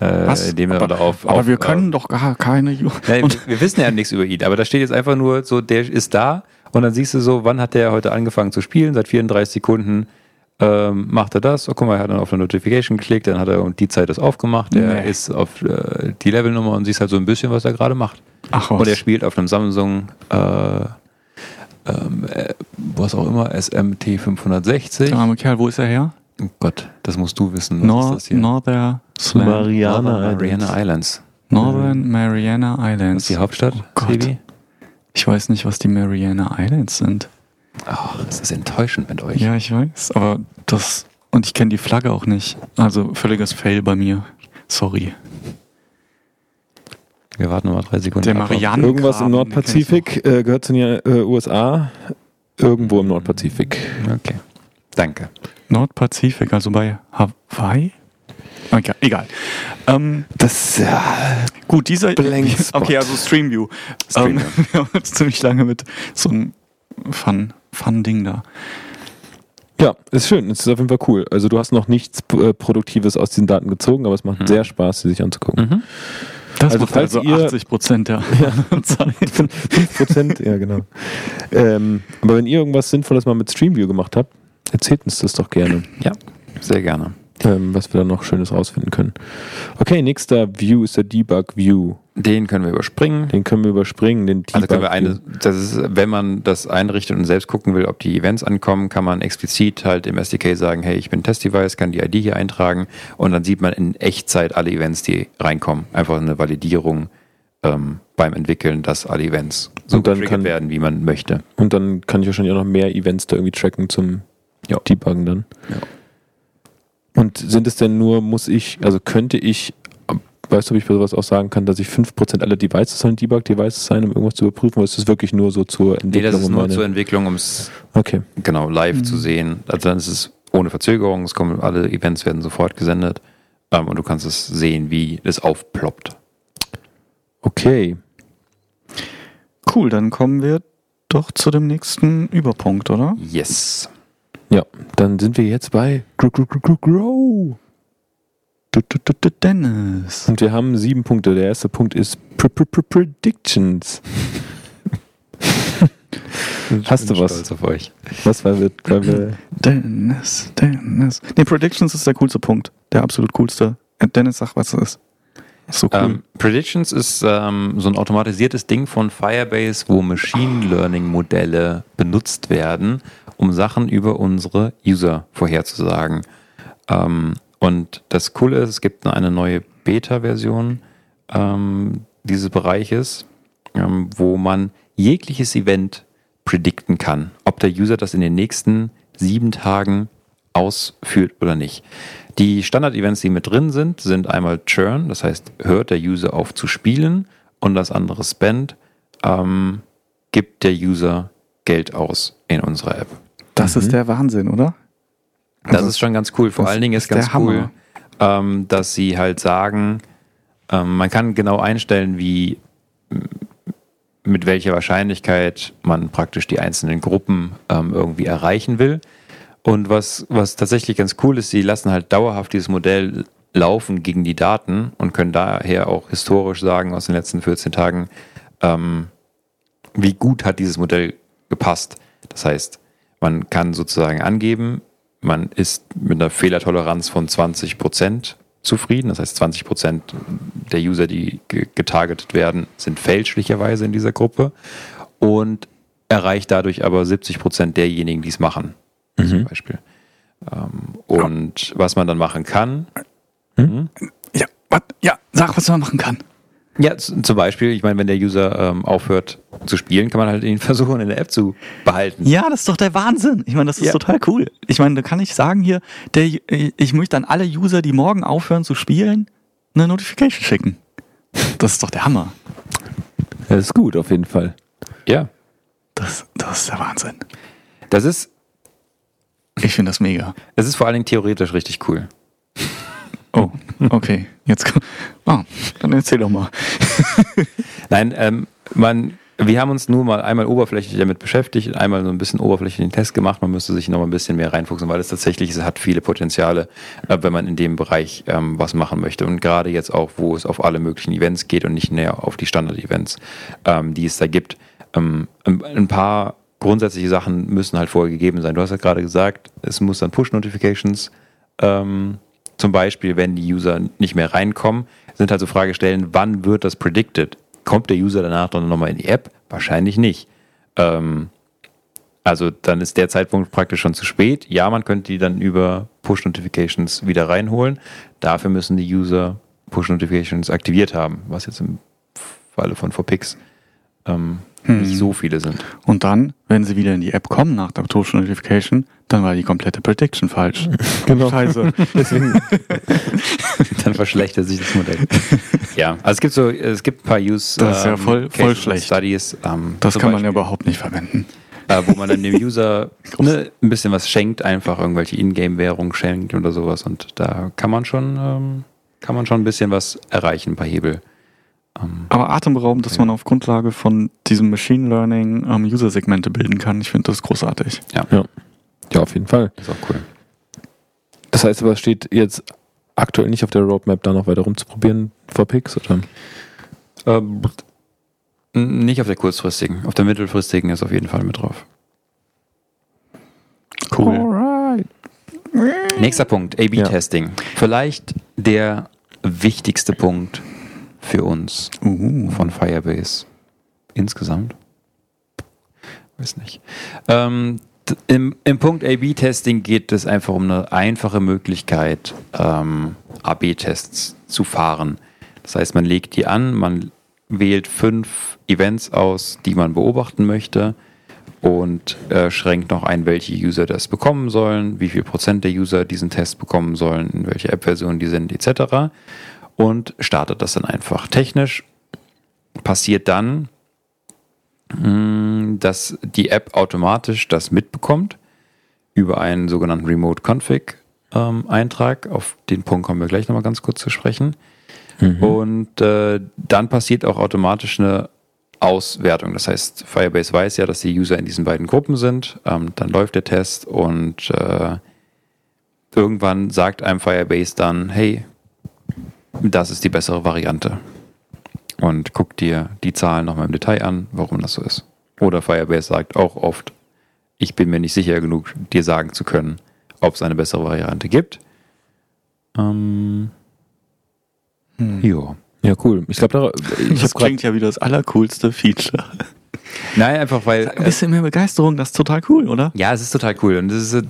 Äh, Was? Indem er aber, auf, aber auf, wir können doch gar keine. Äh, und, wir, wir wissen ja nichts über ihn, aber da steht jetzt einfach nur so, der ist da und dann siehst du so, wann hat der heute angefangen zu spielen? Seit 34 Sekunden ähm, macht er das. Oh, guck mal, er hat dann auf eine Notification geklickt, dann hat er die Zeit das aufgemacht. Er Nee. ist auf äh, die Levelnummer und siehst halt so ein bisschen, was er gerade macht. ach Und er was. spielt auf einem Samsung, äh, ähm, äh, was auch immer, SMT 560. Der arme Kerl, wo ist er her? Oh Gott, das musst du wissen. Was Nor ist das hier? Northern. Mariana Northern Islands. Mariana Islands. Northern Mariana Das Islands. ist die Hauptstadt, Oh Gott. Sebi? Ich weiß nicht, was die Mariana Islands sind. Ach, es ist enttäuschend mit euch. Ja, ich weiß, aber das. Und ich kenne die Flagge auch nicht. Also völliges Fail bei mir. Sorry. Wir warten noch mal drei Sekunden. Der ab. Marianengraben. Irgendwas im Nordpazifik äh, gehört zu den äh, USA. Irgendwo im Nordpazifik. Okay. Danke. Nordpazifik, also bei Hawaii? Okay, egal. Ähm, Das ja. gut, dieser. Blankspot. Okay, also Streamview. Streamview. Ähm, wir haben jetzt ziemlich lange mit so einem Fun, Fun-Ding da. Ja, ist schön. Es ist auf jeden Fall cool. Also du hast noch nichts äh, Produktives aus diesen Daten gezogen, aber es macht Mhm. sehr Spaß, sie sich anzugucken. Mhm. Das Also macht falls also ihr- 80 Prozent der Zeit. 5 Prozent, ja genau. Ähm, aber wenn ihr irgendwas Sinnvolles mal mit Streamview gemacht habt, erzählt uns das doch gerne, Ja, sehr gerne. ähm, was wir da noch Schönes rausfinden können. Okay, nächster View ist der Debug View. Den können wir überspringen. Den können wir überspringen, den Debug Also können wir eine, das ist, wenn man das einrichtet und selbst gucken will, ob die Events ankommen, kann man explizit halt im SDK sagen, hey, ich bin Test-Device, kann die ID hier eintragen und dann sieht man in Echtzeit alle Events, die reinkommen. Einfach eine Validierung ähm, beim Entwickeln, dass alle Events so Und dann kann- werden, wie man möchte. Und dann kann ich wahrscheinlich auch noch mehr Events da irgendwie tracken zum Ja. Debuggen dann. Ja. Und sind es denn nur, muss ich, also könnte ich, weißt du, ob ich bei sowas auch sagen kann, dass ich 5% aller Devices sollen Debug-Devices sein, um irgendwas zu überprüfen, oder ist das wirklich nur so zur Entwicklung? Nee, das ist um nur zur Entwicklung, um es Okay. genau live Mhm. zu sehen. Also dann ist es ohne Verzögerung, es kommen alle Events werden sofort gesendet ähm, und du kannst es sehen, wie es aufploppt. Okay. Cool, dann kommen wir doch zu dem nächsten Überpunkt, oder? Yes. Ja, dann sind wir jetzt bei Grow. Grow, Grow, Grow, Grow. Du, du, du, du, Dennis. Und wir haben sieben Punkte. Der erste Punkt ist Pr -Pr -Pr Predictions. Hast du was? Auf euch. Was, weil wir, weil wir Dennis, Dennis. Nee, Predictions ist der coolste Punkt. Der absolut coolste. Äh, Dennis, sag, was es ist. Ist so cool. Ähm, Predictions ist ähm, so ein automatisiertes Ding von Firebase, wo Machine Learning Modelle benutzt werden, um Sachen über unsere User vorherzusagen. Ähm, und das Coole ist, es gibt eine neue Beta-Version ähm, dieses Bereiches, ähm, wo man jegliches Event predikten kann, ob der User das in den nächsten sieben Tagen ausführt oder nicht. Die Standard-Events, die mit drin sind, sind einmal Churn, das heißt, hört der User auf zu spielen und das andere Spend, ähm, gibt der User Geld aus in unserer App. Das ist der Wahnsinn, oder? Das Also, ist schon ganz cool. Vor das allen Dingen ist ist ganz cool, ähm, dass sie halt sagen, ähm, man kann genau einstellen, wie mit welcher Wahrscheinlichkeit man praktisch die einzelnen Gruppen ähm, irgendwie erreichen will. Und was, was tatsächlich ganz cool ist, sie lassen halt dauerhaft dieses Modell laufen gegen die Daten und können daher auch historisch sagen aus den letzten 14 Tagen, ähm, wie gut hat dieses Modell gepasst. Das heißt, man kann sozusagen angeben, man ist mit einer Fehlertoleranz von 20% zufrieden. Das heißt, 20% der User, die ge- getargetet werden, sind fälschlicherweise in dieser Gruppe und erreicht dadurch aber 70% derjenigen, die es machen, zum Beispiel. Ähm, und was man dann machen kann, Ja, was? Ja, sag, was man machen kann. Ja, zum Beispiel, ich meine, wenn der User ähm, aufhört zu spielen, kann man halt ihn versuchen, in der App zu behalten. Ja, das ist doch der Wahnsinn. Ich meine, das ist Ja. total cool. Ich meine, da kann ich sagen hier, der, ich möchte an alle User, die morgen aufhören zu spielen, eine Notification schicken. Das ist doch der Hammer. Das ist gut, auf jeden Fall. Ja. Das, das ist der Wahnsinn. Das ist, Ich finde das mega. das ist vor allen Dingen theoretisch richtig cool. Oh, okay. Jetzt ah, dann erzähl doch mal. Nein, ähm, man, wir haben uns nur mal einmal oberflächlich damit beschäftigt, einmal so ein bisschen oberflächlichen Test gemacht. Man müsste sich noch mal ein bisschen mehr reinfuchsen, weil es tatsächlich es hat viele Potenziale, äh, wenn man in dem Bereich ähm, was machen möchte. Und gerade jetzt auch, wo es auf alle möglichen Events geht und nicht näher auf die Standard-Events, ähm, die es da gibt. Ähm, ein, ein paar grundsätzliche Sachen müssen halt vorher gegeben sein. Du hast ja gerade gesagt, es muss dann Push-Notifications ähm, zum Beispiel, wenn die User nicht mehr reinkommen, sind halt so Fragestellen, wann wird das predicted? Kommt der User danach dann nochmal in die App? Wahrscheinlich nicht. Ähm, also dann ist der Zeitpunkt praktisch schon zu spät. Ja, man könnte die dann über Push-Notifications wieder reinholen. Dafür müssen die User Push-Notifications aktiviert haben, was jetzt im Falle von 4Pix ähm, nicht so viele sind. Und dann, wenn sie wieder in die App kommen nach der Push Notification, dann war die komplette Prediction falsch. Genau. Scheiße. Deswegen, dann verschlechtert sich das Modell. ja, also es gibt so, es gibt ein paar Use Das ist ja voll- Cases voll und schlecht. Studies. Ähm, Das kann man ja Beispiel, überhaupt nicht verwenden. äh, wo man dann dem User ne, ein bisschen was schenkt, einfach irgendwelche Ingame-Währung schenkt oder sowas. Und da kann man schon, ähm, kann man schon ein bisschen was erreichen, ein paar Hebel. Ähm, Aber atemberaubend, dass man auf Grundlage von diesem Machine Learning ähm, User-Segmente bilden kann. Ich finde das großartig. ja, ja. Ja, auf jeden Fall. ist auch cool. Das heißt aber, es steht jetzt aktuell nicht auf der Roadmap, da noch weiter rumzuprobieren vor Pix, oder? Ähm, nicht auf der kurzfristigen, auf der mittelfristigen ist auf jeden Fall mit drauf. Cool. Alright. Nächster Punkt, A-B-Testing. Vielleicht der wichtigste Punkt für uns Uh. von Firebase insgesamt. Weiß nicht. Ähm, im, Im Punkt A-B-Testing geht es einfach um eine einfache Möglichkeit, ähm, A-B-Tests zu fahren. Das heißt, man legt die an, man wählt fünf Events aus, die man beobachten möchte und äh, schränkt noch ein, welche User das bekommen sollen, wie viel Prozent der User diesen Test bekommen sollen, in welche App-Version die sind, etc. Und startet das dann einfach. Technisch passiert dann, dass die App automatisch das mitbekommt über einen sogenannten Remote Config ähm, Eintrag. Auf den Punkt kommen wir gleich nochmal ganz kurz zu sprechen. Und äh, dann passiert auch automatisch eine Auswertung. Das heißt, Firebase weiß ja, dass die User in diesen beiden Gruppen sind. Ähm, dann läuft der Test und äh, irgendwann sagt einem Firebase dann, hey, das ist die bessere Variante. Und guck dir die Zahlen nochmal im Detail an, warum das so ist. Oder Firebase sagt auch oft, ich bin mir nicht sicher genug, dir sagen zu können, ob es eine bessere Variante gibt. Ähm, Jo. Ja, cool. Ich glaube, ich Das klingt ja wie das allercoolste Feature. Nein, einfach weil. Ein bisschen mehr Begeisterung, das ist total cool, oder? Ja, es ist total cool. Und das ist,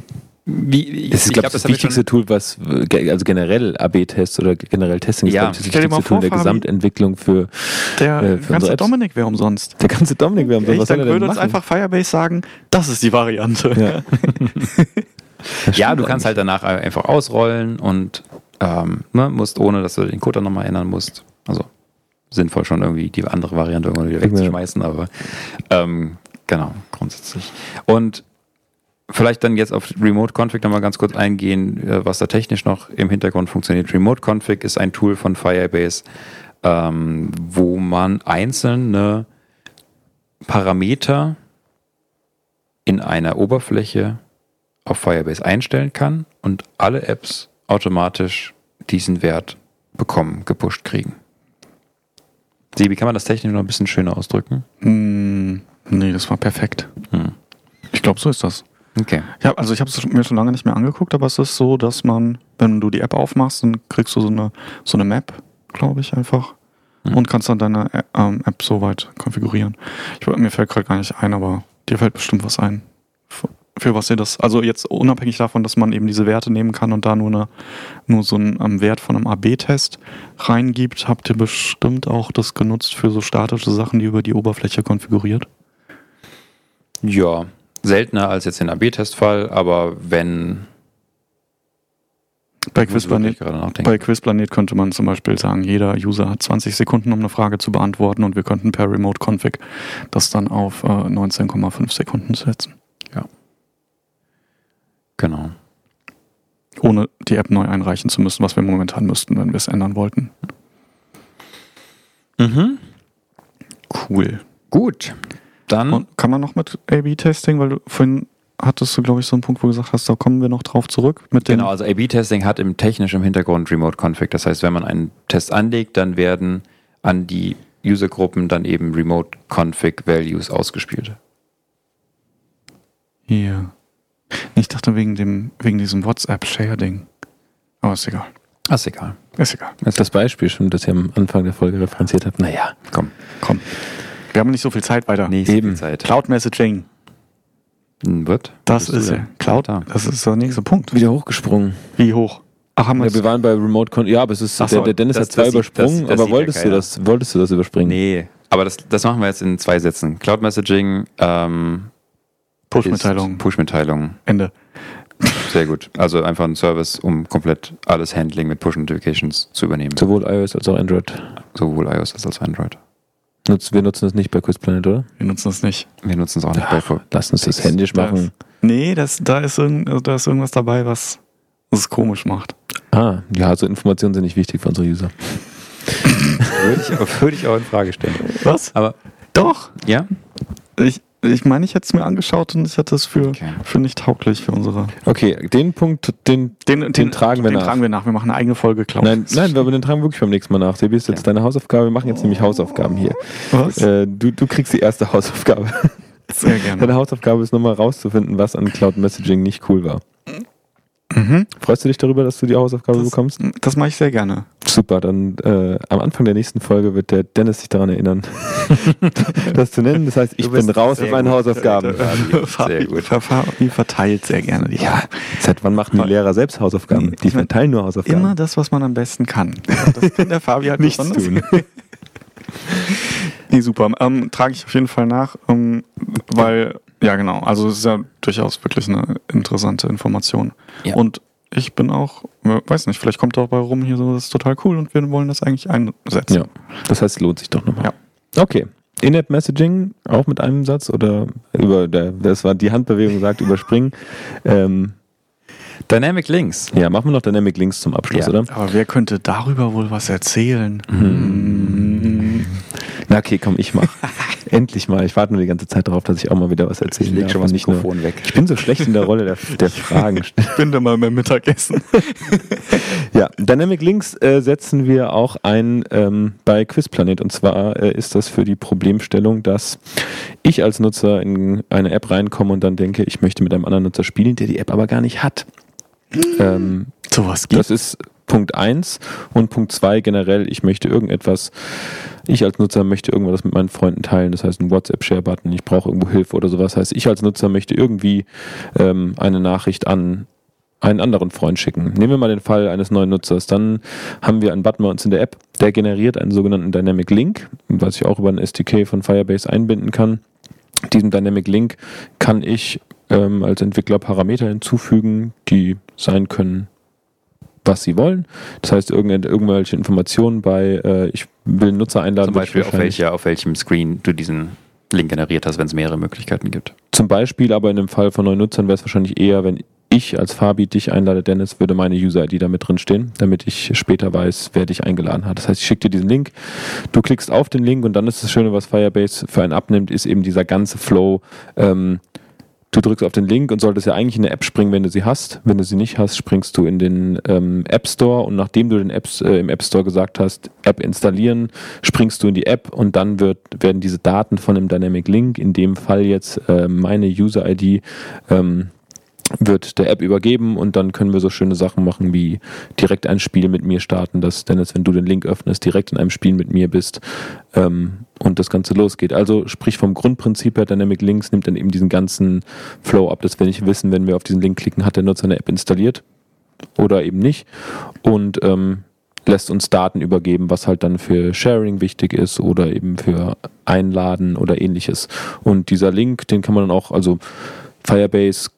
Wie, Das ist, glaube ich, das, ich wichtigste Tool, was also generell AB-Tests oder generell Testing ist, Ja. glaub ich, das Stell wichtigste Tool vor, der Fabi. Gesamtentwicklung für Der Äh, für ganze. Dominik wäre umsonst. der ganze Dominik. Haben Echt, was soll dann denn würde uns einfach Firebase sagen, das ist die Variante. Ja. Das Ja, du kannst halt danach einfach ausrollen und ähm, ne, musst, ohne dass du den Code dann nochmal ändern musst. Also sinnvoll schon irgendwie die andere Variante irgendwann wieder wegzuschmeißen, aber ähm, genau, grundsätzlich. Und vielleicht dann jetzt auf Remote Config nochmal ganz kurz eingehen, äh, was da technisch noch im Hintergrund funktioniert. Remote Config ist ein Tool von Firebase, ähm, wo man einzelne Parameter in einer Oberfläche auf Firebase einstellen kann und alle Apps automatisch diesen Wert bekommen, gepusht kriegen. Sebi, kann man das technisch noch ein bisschen schöner ausdrücken? Hm, nee, das war perfekt. Hm. Ich glaube, so ist das. Okay. Ja, also ich habe es mir schon lange nicht mehr angeguckt, aber es ist so, dass man, wenn du die App aufmachst, dann kriegst du so eine, so eine Map, glaube ich, einfach. Mhm. Und kannst dann deine Ä- ähm, App soweit konfigurieren. Ich, mir fällt gerade gar nicht ein, aber dir fällt bestimmt was ein. Für, für was ihr das, also jetzt unabhängig davon, dass man eben diese Werte nehmen kann und da nur, eine, nur so einen ähm, Wert von einem AB-Test reingibt, habt ihr bestimmt auch das genutzt für so statische Sachen, die über die Oberfläche konfiguriert. Ja, seltener als jetzt den AB-Testfall, aber wenn. Bei Quizplanet. Bei Quizplanet könnte man zum Beispiel sagen, jeder User hat 20 Sekunden, um eine Frage zu beantworten und wir könnten per Remote Config das dann auf äh, 19,5 Sekunden setzen, Genau. ohne die App neu einreichen zu müssen, was wir momentan müssten, wenn wir es ändern wollten. Mhm. Cool. Gut. Dann. Und kann man noch mit A-B-Testing, weil du vorhin hattest du, glaube ich, so einen Punkt, wo du gesagt hast, da kommen wir noch drauf zurück Genau, also A-B-Testing hat im technisch im Hintergrund Remote Config. Das heißt, wenn man einen Test anlegt, dann werden an die Usergruppen dann eben Remote Config Values ausgespielt. hier. Ich dachte wegen dem wegen diesem WhatsApp-Share-Ding. Aber ist egal. Ah, ist egal. Ist egal. Das ist das Beispiel schon, das ihr am Anfang der Folge referenziert habt. Naja, Komm. Komm. Wir haben nicht so viel Zeit weiter. Nächste Eben. Zeit. Cloud Messaging. Hm, Wird? Das ist ja Cloud. Da. Das ist der nächste Punkt. wieder hochgesprungen. Wie hoch? Ach, haben wir Ja, wir waren bei Remote Con Ja, aber es ist Ach so, der, der Dennis das- hat zwei das übersprungen, das- das aber ja wolltest du das wolltest du das überspringen? Nee, aber das, das machen wir jetzt in zwei Sätzen. Cloud Messaging, ähm, Push-Mitteilung. Push-Mitteilung. Ende. Sehr gut. Also einfach ein Service, um komplett alles Handling mit Push-Notifications zu übernehmen. Sowohl iOS als auch Android. Sowohl iOS als auch Android. Nutz, wir nutzen das nicht bei Quizplanet, oder? Wir nutzen das nicht. Wir nutzen es auch nicht bei Pro- Lass uns das Fix. händisch Das- machen. Nee, das, da, ist irgend, also da ist irgendwas dabei, was es komisch macht. Ah, ja, so Informationen sind nicht wichtig für unsere User. würde, ich, aber- würde ich auch in Frage stellen. Was? Aber Doch. ja, Ich, ich meine, ich hätte es mir angeschaut und ich hätte es für, Okay. für nicht tauglich für unsere. Okay, den Punkt, den. Den, Den tragen wir den nach. tragen wir nach. Wir machen eine eigene Folge Cloud. Nein, nein, aber den tragen wir wirklich beim nächsten Mal nach. Sebi ist jetzt deine Hausaufgabe. Wir machen jetzt nämlich Hausaufgaben hier. Was? Äh, du, du kriegst die erste Hausaufgabe. Sehr gerne. Deine Hausaufgabe ist nochmal rauszufinden, was an Cloud Messaging nicht cool war. Mhm. Freust du dich darüber, dass du die Hausaufgabe Das, bekommst? das mache ich sehr gerne. Super, dann äh, am Anfang der nächsten Folge wird der Dennis sich daran erinnern, das zu nennen. Das heißt, ich bin raus mit meinen gut. Hausaufgaben. Sehr gut. Fabi verteilt sehr gerne die Ja, seit wann machen die Lehrer selbst Hausaufgaben? Nee, Die verteilen nur Hausaufgaben. Immer das, was man am besten kann. Das kann der Fabi halt nichts besonders. tun. Nee, super. Ähm, trage ich auf jeden Fall nach, ähm, weil, ja genau, also es ist ja durchaus wirklich eine interessante Information. Ja. Und ich bin auch, äh, weiß nicht, vielleicht kommt dabei rum hier so, das ist total cool und wir wollen das eigentlich einsetzen. Ja, das heißt, es lohnt sich doch nochmal. Ja. Okay. In-App Messaging auch mit einem Satz oder über der, das war die Handbewegung sagt überspringen. Ähm, Dynamic Links. ja, machen wir noch Dynamic Links zum Abschluss, Ja. oder? Aber wer könnte darüber wohl was erzählen? Hm. Na okay, komm, ich mach. Endlich mal. Ich warte nur die ganze Zeit darauf, dass ich auch mal wieder was Ich erzählen leg schon mal das nicht nur- Mikrofon weg. Ich bin so schlecht in der Rolle der, der Fragen. Ich bin da mal beim Mittagessen. Ja, Dynamic Links äh, setzen wir auch ein ähm, bei Quizplanet. Und zwar äh, ist das für die Problemstellung, dass ich als Nutzer in eine App reinkomme und dann denke, ich möchte mit einem anderen Nutzer spielen, der die App aber gar nicht hat. Ähm, Sowas das ist Punkt 1 und Punkt 2 generell, ich möchte irgendetwas, ich als Nutzer möchte irgendwas mit meinen Freunden teilen, das heißt ein WhatsApp-Share-Button, ich brauche irgendwo Hilfe oder sowas. Das heißt, ich als Nutzer möchte irgendwie ähm, eine Nachricht an einen anderen Freund schicken. Nehmen wir mal den Fall eines neuen Nutzers. Dann haben wir einen Button bei uns in der App, der generiert einen sogenannten Dynamic Link, was ich auch über ein SDK von Firebase einbinden kann. Diesem Dynamic Link kann ich ähm, als Entwickler Parameter hinzufügen, die sein können, was sie wollen. Das heißt, irgendwelche Informationen bei, äh, ich will einen Nutzer einladen. Zum Beispiel auf, welcher, auf welchem Screen du diesen Link generiert hast, wenn es mehrere Möglichkeiten gibt. Zum Beispiel, aber in dem Fall von neuen Nutzern wäre es wahrscheinlich eher, wenn ich als Fabi dich einlade, Dennis, würde meine User-ID da mit drin stehen, damit ich später weiß, wer dich eingeladen hat. Das heißt, ich schicke dir diesen Link, du klickst auf den Link und dann ist das Schöne, was Firebase für einen abnimmt, ist eben dieser ganze Flow. Ähm, du drückst auf den Link und solltest ja eigentlich in eine App springen, wenn du sie hast. Wenn du sie nicht hast, springst du in den ähm, App Store und nachdem du den Apps, äh, im App Store gesagt hast, App installieren, springst du in die App und dann wird, werden diese Daten von dem Dynamic Link, in dem Fall jetzt äh, meine User-ID, ähm, wird der App übergeben und dann können wir so schöne Sachen machen wie direkt ein Spiel mit mir starten, dass Dennis, wenn du den Link öffnest, direkt in einem Spiel mit mir bist ähm, und das Ganze losgeht. Also sprich vom Grundprinzip her, Dynamic Links nimmt dann eben diesen ganzen Flow ab, dass wir nicht wissen, wenn wir auf diesen Link klicken, hat der Nutzer eine App installiert oder eben nicht und ähm, lässt uns Daten übergeben, was halt dann für Sharing wichtig ist oder eben für Einladen oder ähnliches. Und dieser Link, den kann man dann auch, also Firebase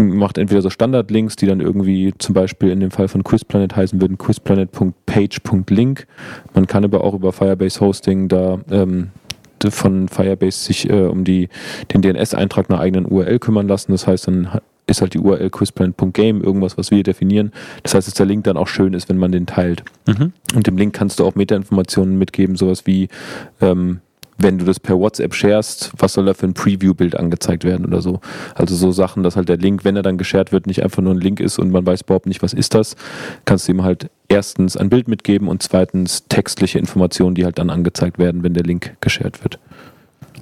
macht entweder so Standardlinks, die dann irgendwie zum Beispiel in dem Fall von Quizplanet heißen würden quizplanet.page.link. Man kann aber auch über Firebase Hosting da ähm, von Firebase sich äh, um die, den DNS-Eintrag einer eigenen URL kümmern lassen. Das heißt, dann ist halt die URL quizplanet.game irgendwas, was wir definieren. Das heißt, dass der Link dann auch schön ist, wenn man den teilt. Mhm. Und dem Link kannst du auch Metainformationen mitgeben, sowas wie ähm, wenn du das per WhatsApp sharest, was soll da für ein Preview-Bild angezeigt werden oder so. Also so Sachen, dass halt der Link, wenn er dann geshared wird, nicht einfach nur ein Link ist und man weiß überhaupt nicht, was ist das, kannst du ihm halt erstens ein Bild mitgeben und zweitens textliche Informationen, die halt dann angezeigt werden, wenn der Link geshared wird.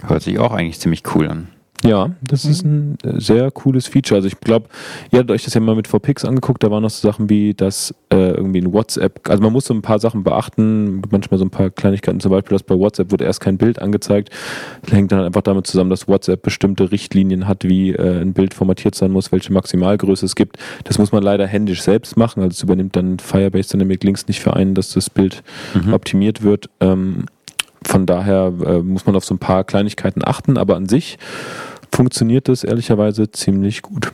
Hört sich auch eigentlich ziemlich cool an. Ja, das mhm. ist ein äh, sehr cooles Feature. Also ich glaube, ihr habt euch das ja mal mit VPix angeguckt, da waren noch so Sachen wie, dass äh, irgendwie ein WhatsApp, also man muss so ein paar Sachen beachten, manchmal so ein paar Kleinigkeiten, zum Beispiel, dass bei WhatsApp wurde erst kein Bild angezeigt. Das hängt dann einfach damit zusammen, dass WhatsApp bestimmte Richtlinien hat, wie äh, ein Bild formatiert sein muss, welche Maximalgröße es gibt. Das muss man leider händisch selbst machen, also es übernimmt dann Firebase Dynamic Links nicht für einen, dass das Bild mhm. optimiert wird. Ähm, von daher äh, muss man auf so ein paar Kleinigkeiten achten, aber an sich funktioniert das ehrlicherweise ziemlich gut.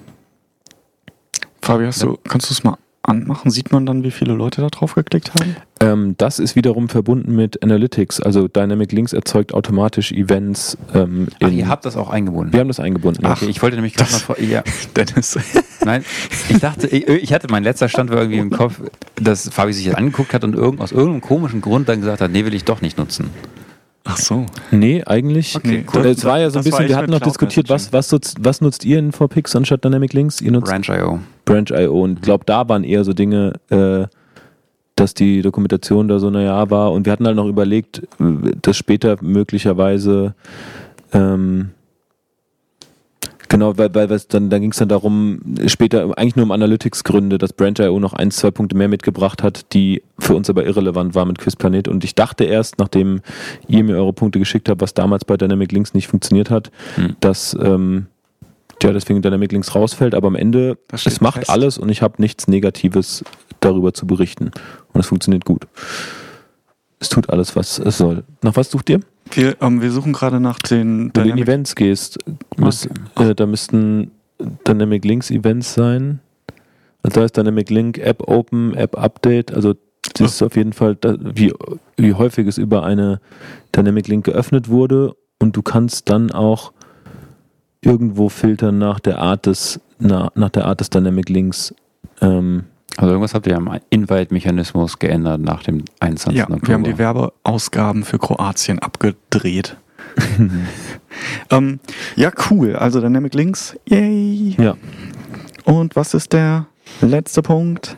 Fabi, hast du, kannst du es mal anmachen? Sieht man dann, wie viele Leute da drauf geklickt haben? Ähm, das ist wiederum verbunden mit Analytics. Also Dynamic Links erzeugt automatisch Events. Ähm, Ach, ihr habt das auch eingebunden? Wir haben das eingebunden. Ach, okay, ich wollte nämlich gerade mal vor. Ja. Dennis. Nein, ich dachte, ich, ich, hatte, mein letzter Stand war irgendwie im Kopf, dass Fabi sich das angeguckt hat und irgend, aus irgendeinem komischen Grund dann gesagt hat, nee, will ich doch nicht nutzen. Ach so. Nee, eigentlich. Okay, cool. Es war ja so ein bisschen, wir hatten noch diskutiert, was, was, nutzt, was nutzt ihr in VPix anstatt Dynamic Links? Ihr nutzt Branch.io. Branch.io. Und ich glaube, da waren eher so Dinge, äh, dass die Dokumentation da so, naja, war. Und wir hatten halt noch überlegt, äh, dass später möglicherweise ähm, Genau, weil, weil dann, dann ging es dann darum, später eigentlich nur um Analytics-Gründe, dass Branch.io noch ein, zwei Punkte mehr mitgebracht hat, die für uns aber irrelevant waren mit Quizplanet. Und ich dachte erst, nachdem ihr mir eure Punkte geschickt habt, was damals bei Dynamic Links nicht funktioniert hat, hm. dass ähm, ja, deswegen Dynamic Links rausfällt. Aber am Ende, es macht fest. alles und ich habe nichts Negatives darüber zu berichten. Und es funktioniert gut. Es tut alles, was es soll. Nach was sucht ihr? Wir, ähm, wir suchen gerade nach den. Wenn du in Events gehst, müsst, äh, da müssten Dynamic Links Events sein. Also da ist Dynamic Link App Open, App Update. Also das ist auf jeden Fall, wie, wie häufig es über eine Dynamic Link geöffnet wurde. Und du kannst dann auch irgendwo filtern nach der Art des, nach, nach der Art des Dynamic Links. Ähm, also irgendwas habt ihr am Invite-Mechanismus geändert nach dem 21. Ja, Oktober. wir haben die Werbeausgaben für Kroatien abgedreht. ähm, ja, cool. Also Dynamic Links. Yay. Ja. Und was ist der letzte Punkt?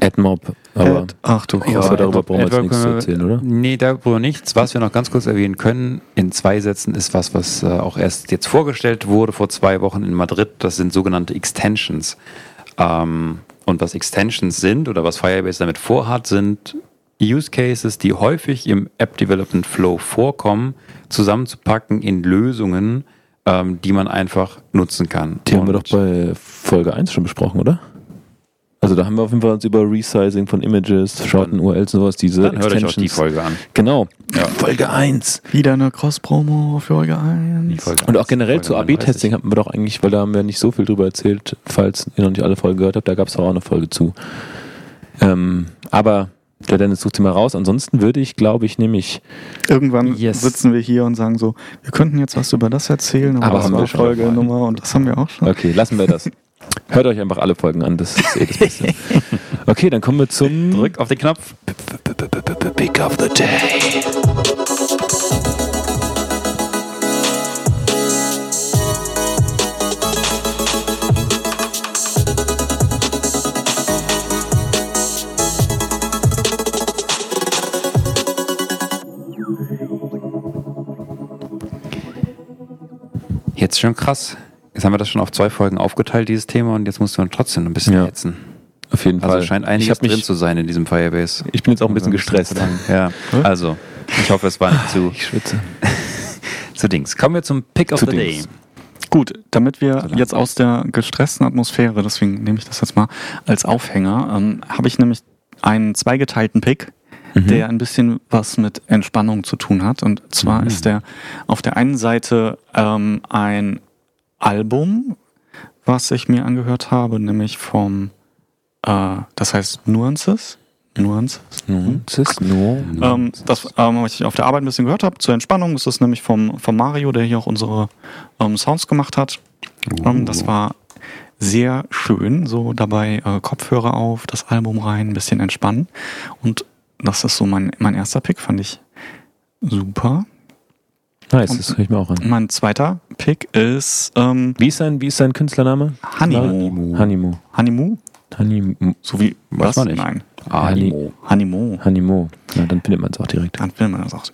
AdMob. Aber Ad, ach du ja, aber darüber brauchen wir jetzt nichts zu erzählen, oder? Nee, darüber nichts. Was wir noch ganz kurz erwähnen können, in zwei Sätzen, ist was, was äh, auch erst jetzt vorgestellt wurde vor zwei Wochen in Madrid. Das sind sogenannte Extensions. Ähm, und was Extensions sind oder was Firebase damit vorhat, sind Use Cases, die häufig im App Development Flow vorkommen, zusammenzupacken in Lösungen, ähm, die man einfach nutzen kann. Die Und haben wir doch bei Folge 1 schon besprochen, oder? Also da haben wir auf jeden Fall uns über Resizing von Images, Shorten, URLs und sowas, diese Dann hört euch auch die. Folge an. Genau. Ja. Folge 1. Wieder eine Cross-Promo für Folge 1. Die Folge Und auch generell Folge zu 39. AB-Testing hatten wir doch eigentlich, weil da haben wir nicht so viel drüber erzählt, falls ihr noch nicht alle Folgen gehört habt, da gab es auch eine Folge zu. Ähm, aber der Dennis sucht sie mal raus. Ansonsten würde ich, glaube ich, nämlich Irgendwann Yes. sitzen wir hier und sagen so, wir könnten jetzt was über das erzählen, aber, Aber das haben war wir schon Folge mal. Nummer und das haben wir auch schon. Okay, lassen wir das. Hört euch einfach alle Folgen an, das ist eh das Beste. Okay, dann kommen wir zum Drück auf den Knopf. Pick of the Day. Jetzt schon krass. Jetzt haben wir das schon auf zwei Folgen aufgeteilt, dieses Thema, und jetzt musst du trotzdem ein bisschen Ja. hetzen. Auf jeden Also Fall. scheint ich, einiges drin mich, zu sein in diesem Firebase. ich bin jetzt auch ein bisschen gestresst. Ja, also, ich hoffe, es war nicht zu, Ich schwitze. zu Dings. Kommen wir zum Pick of Zu the Dings. Day. Gut, damit wir langsam. jetzt aus der gestressten Atmosphäre, deswegen nehme ich das jetzt mal als Aufhänger, ähm, habe ich nämlich einen zweigeteilten Pick, Mhm. der ein bisschen was mit Entspannung zu tun hat. Und zwar Mhm. ist der auf der einen Seite ähm, ein Album, was ich mir angehört habe, nämlich vom, äh, das heißt Nuances. Nuances. Nuances, no. Ähm, das, ähm, was ich auf der Arbeit ein bisschen gehört habe, zur Entspannung, ist das nämlich vom, vom Mario, der hier auch unsere ähm, Sounds gemacht hat. Ähm, das war sehr schön, so dabei äh, Kopfhörer auf, das Album rein, ein bisschen entspannen. Und das ist so mein, mein erster Pick, fand ich super. Nice, das höre ich mir auch an. Mein zweiter Pick ist ähm, Wie ist sein, wie ist sein Künstlername? Honeymoo. Honeymoo. Honeymoo? Honeymoo. So wie was? Nein. Animo. Honeymoo. Honeymoo. Na, dann findet man es auch direkt. Dann will man das auch.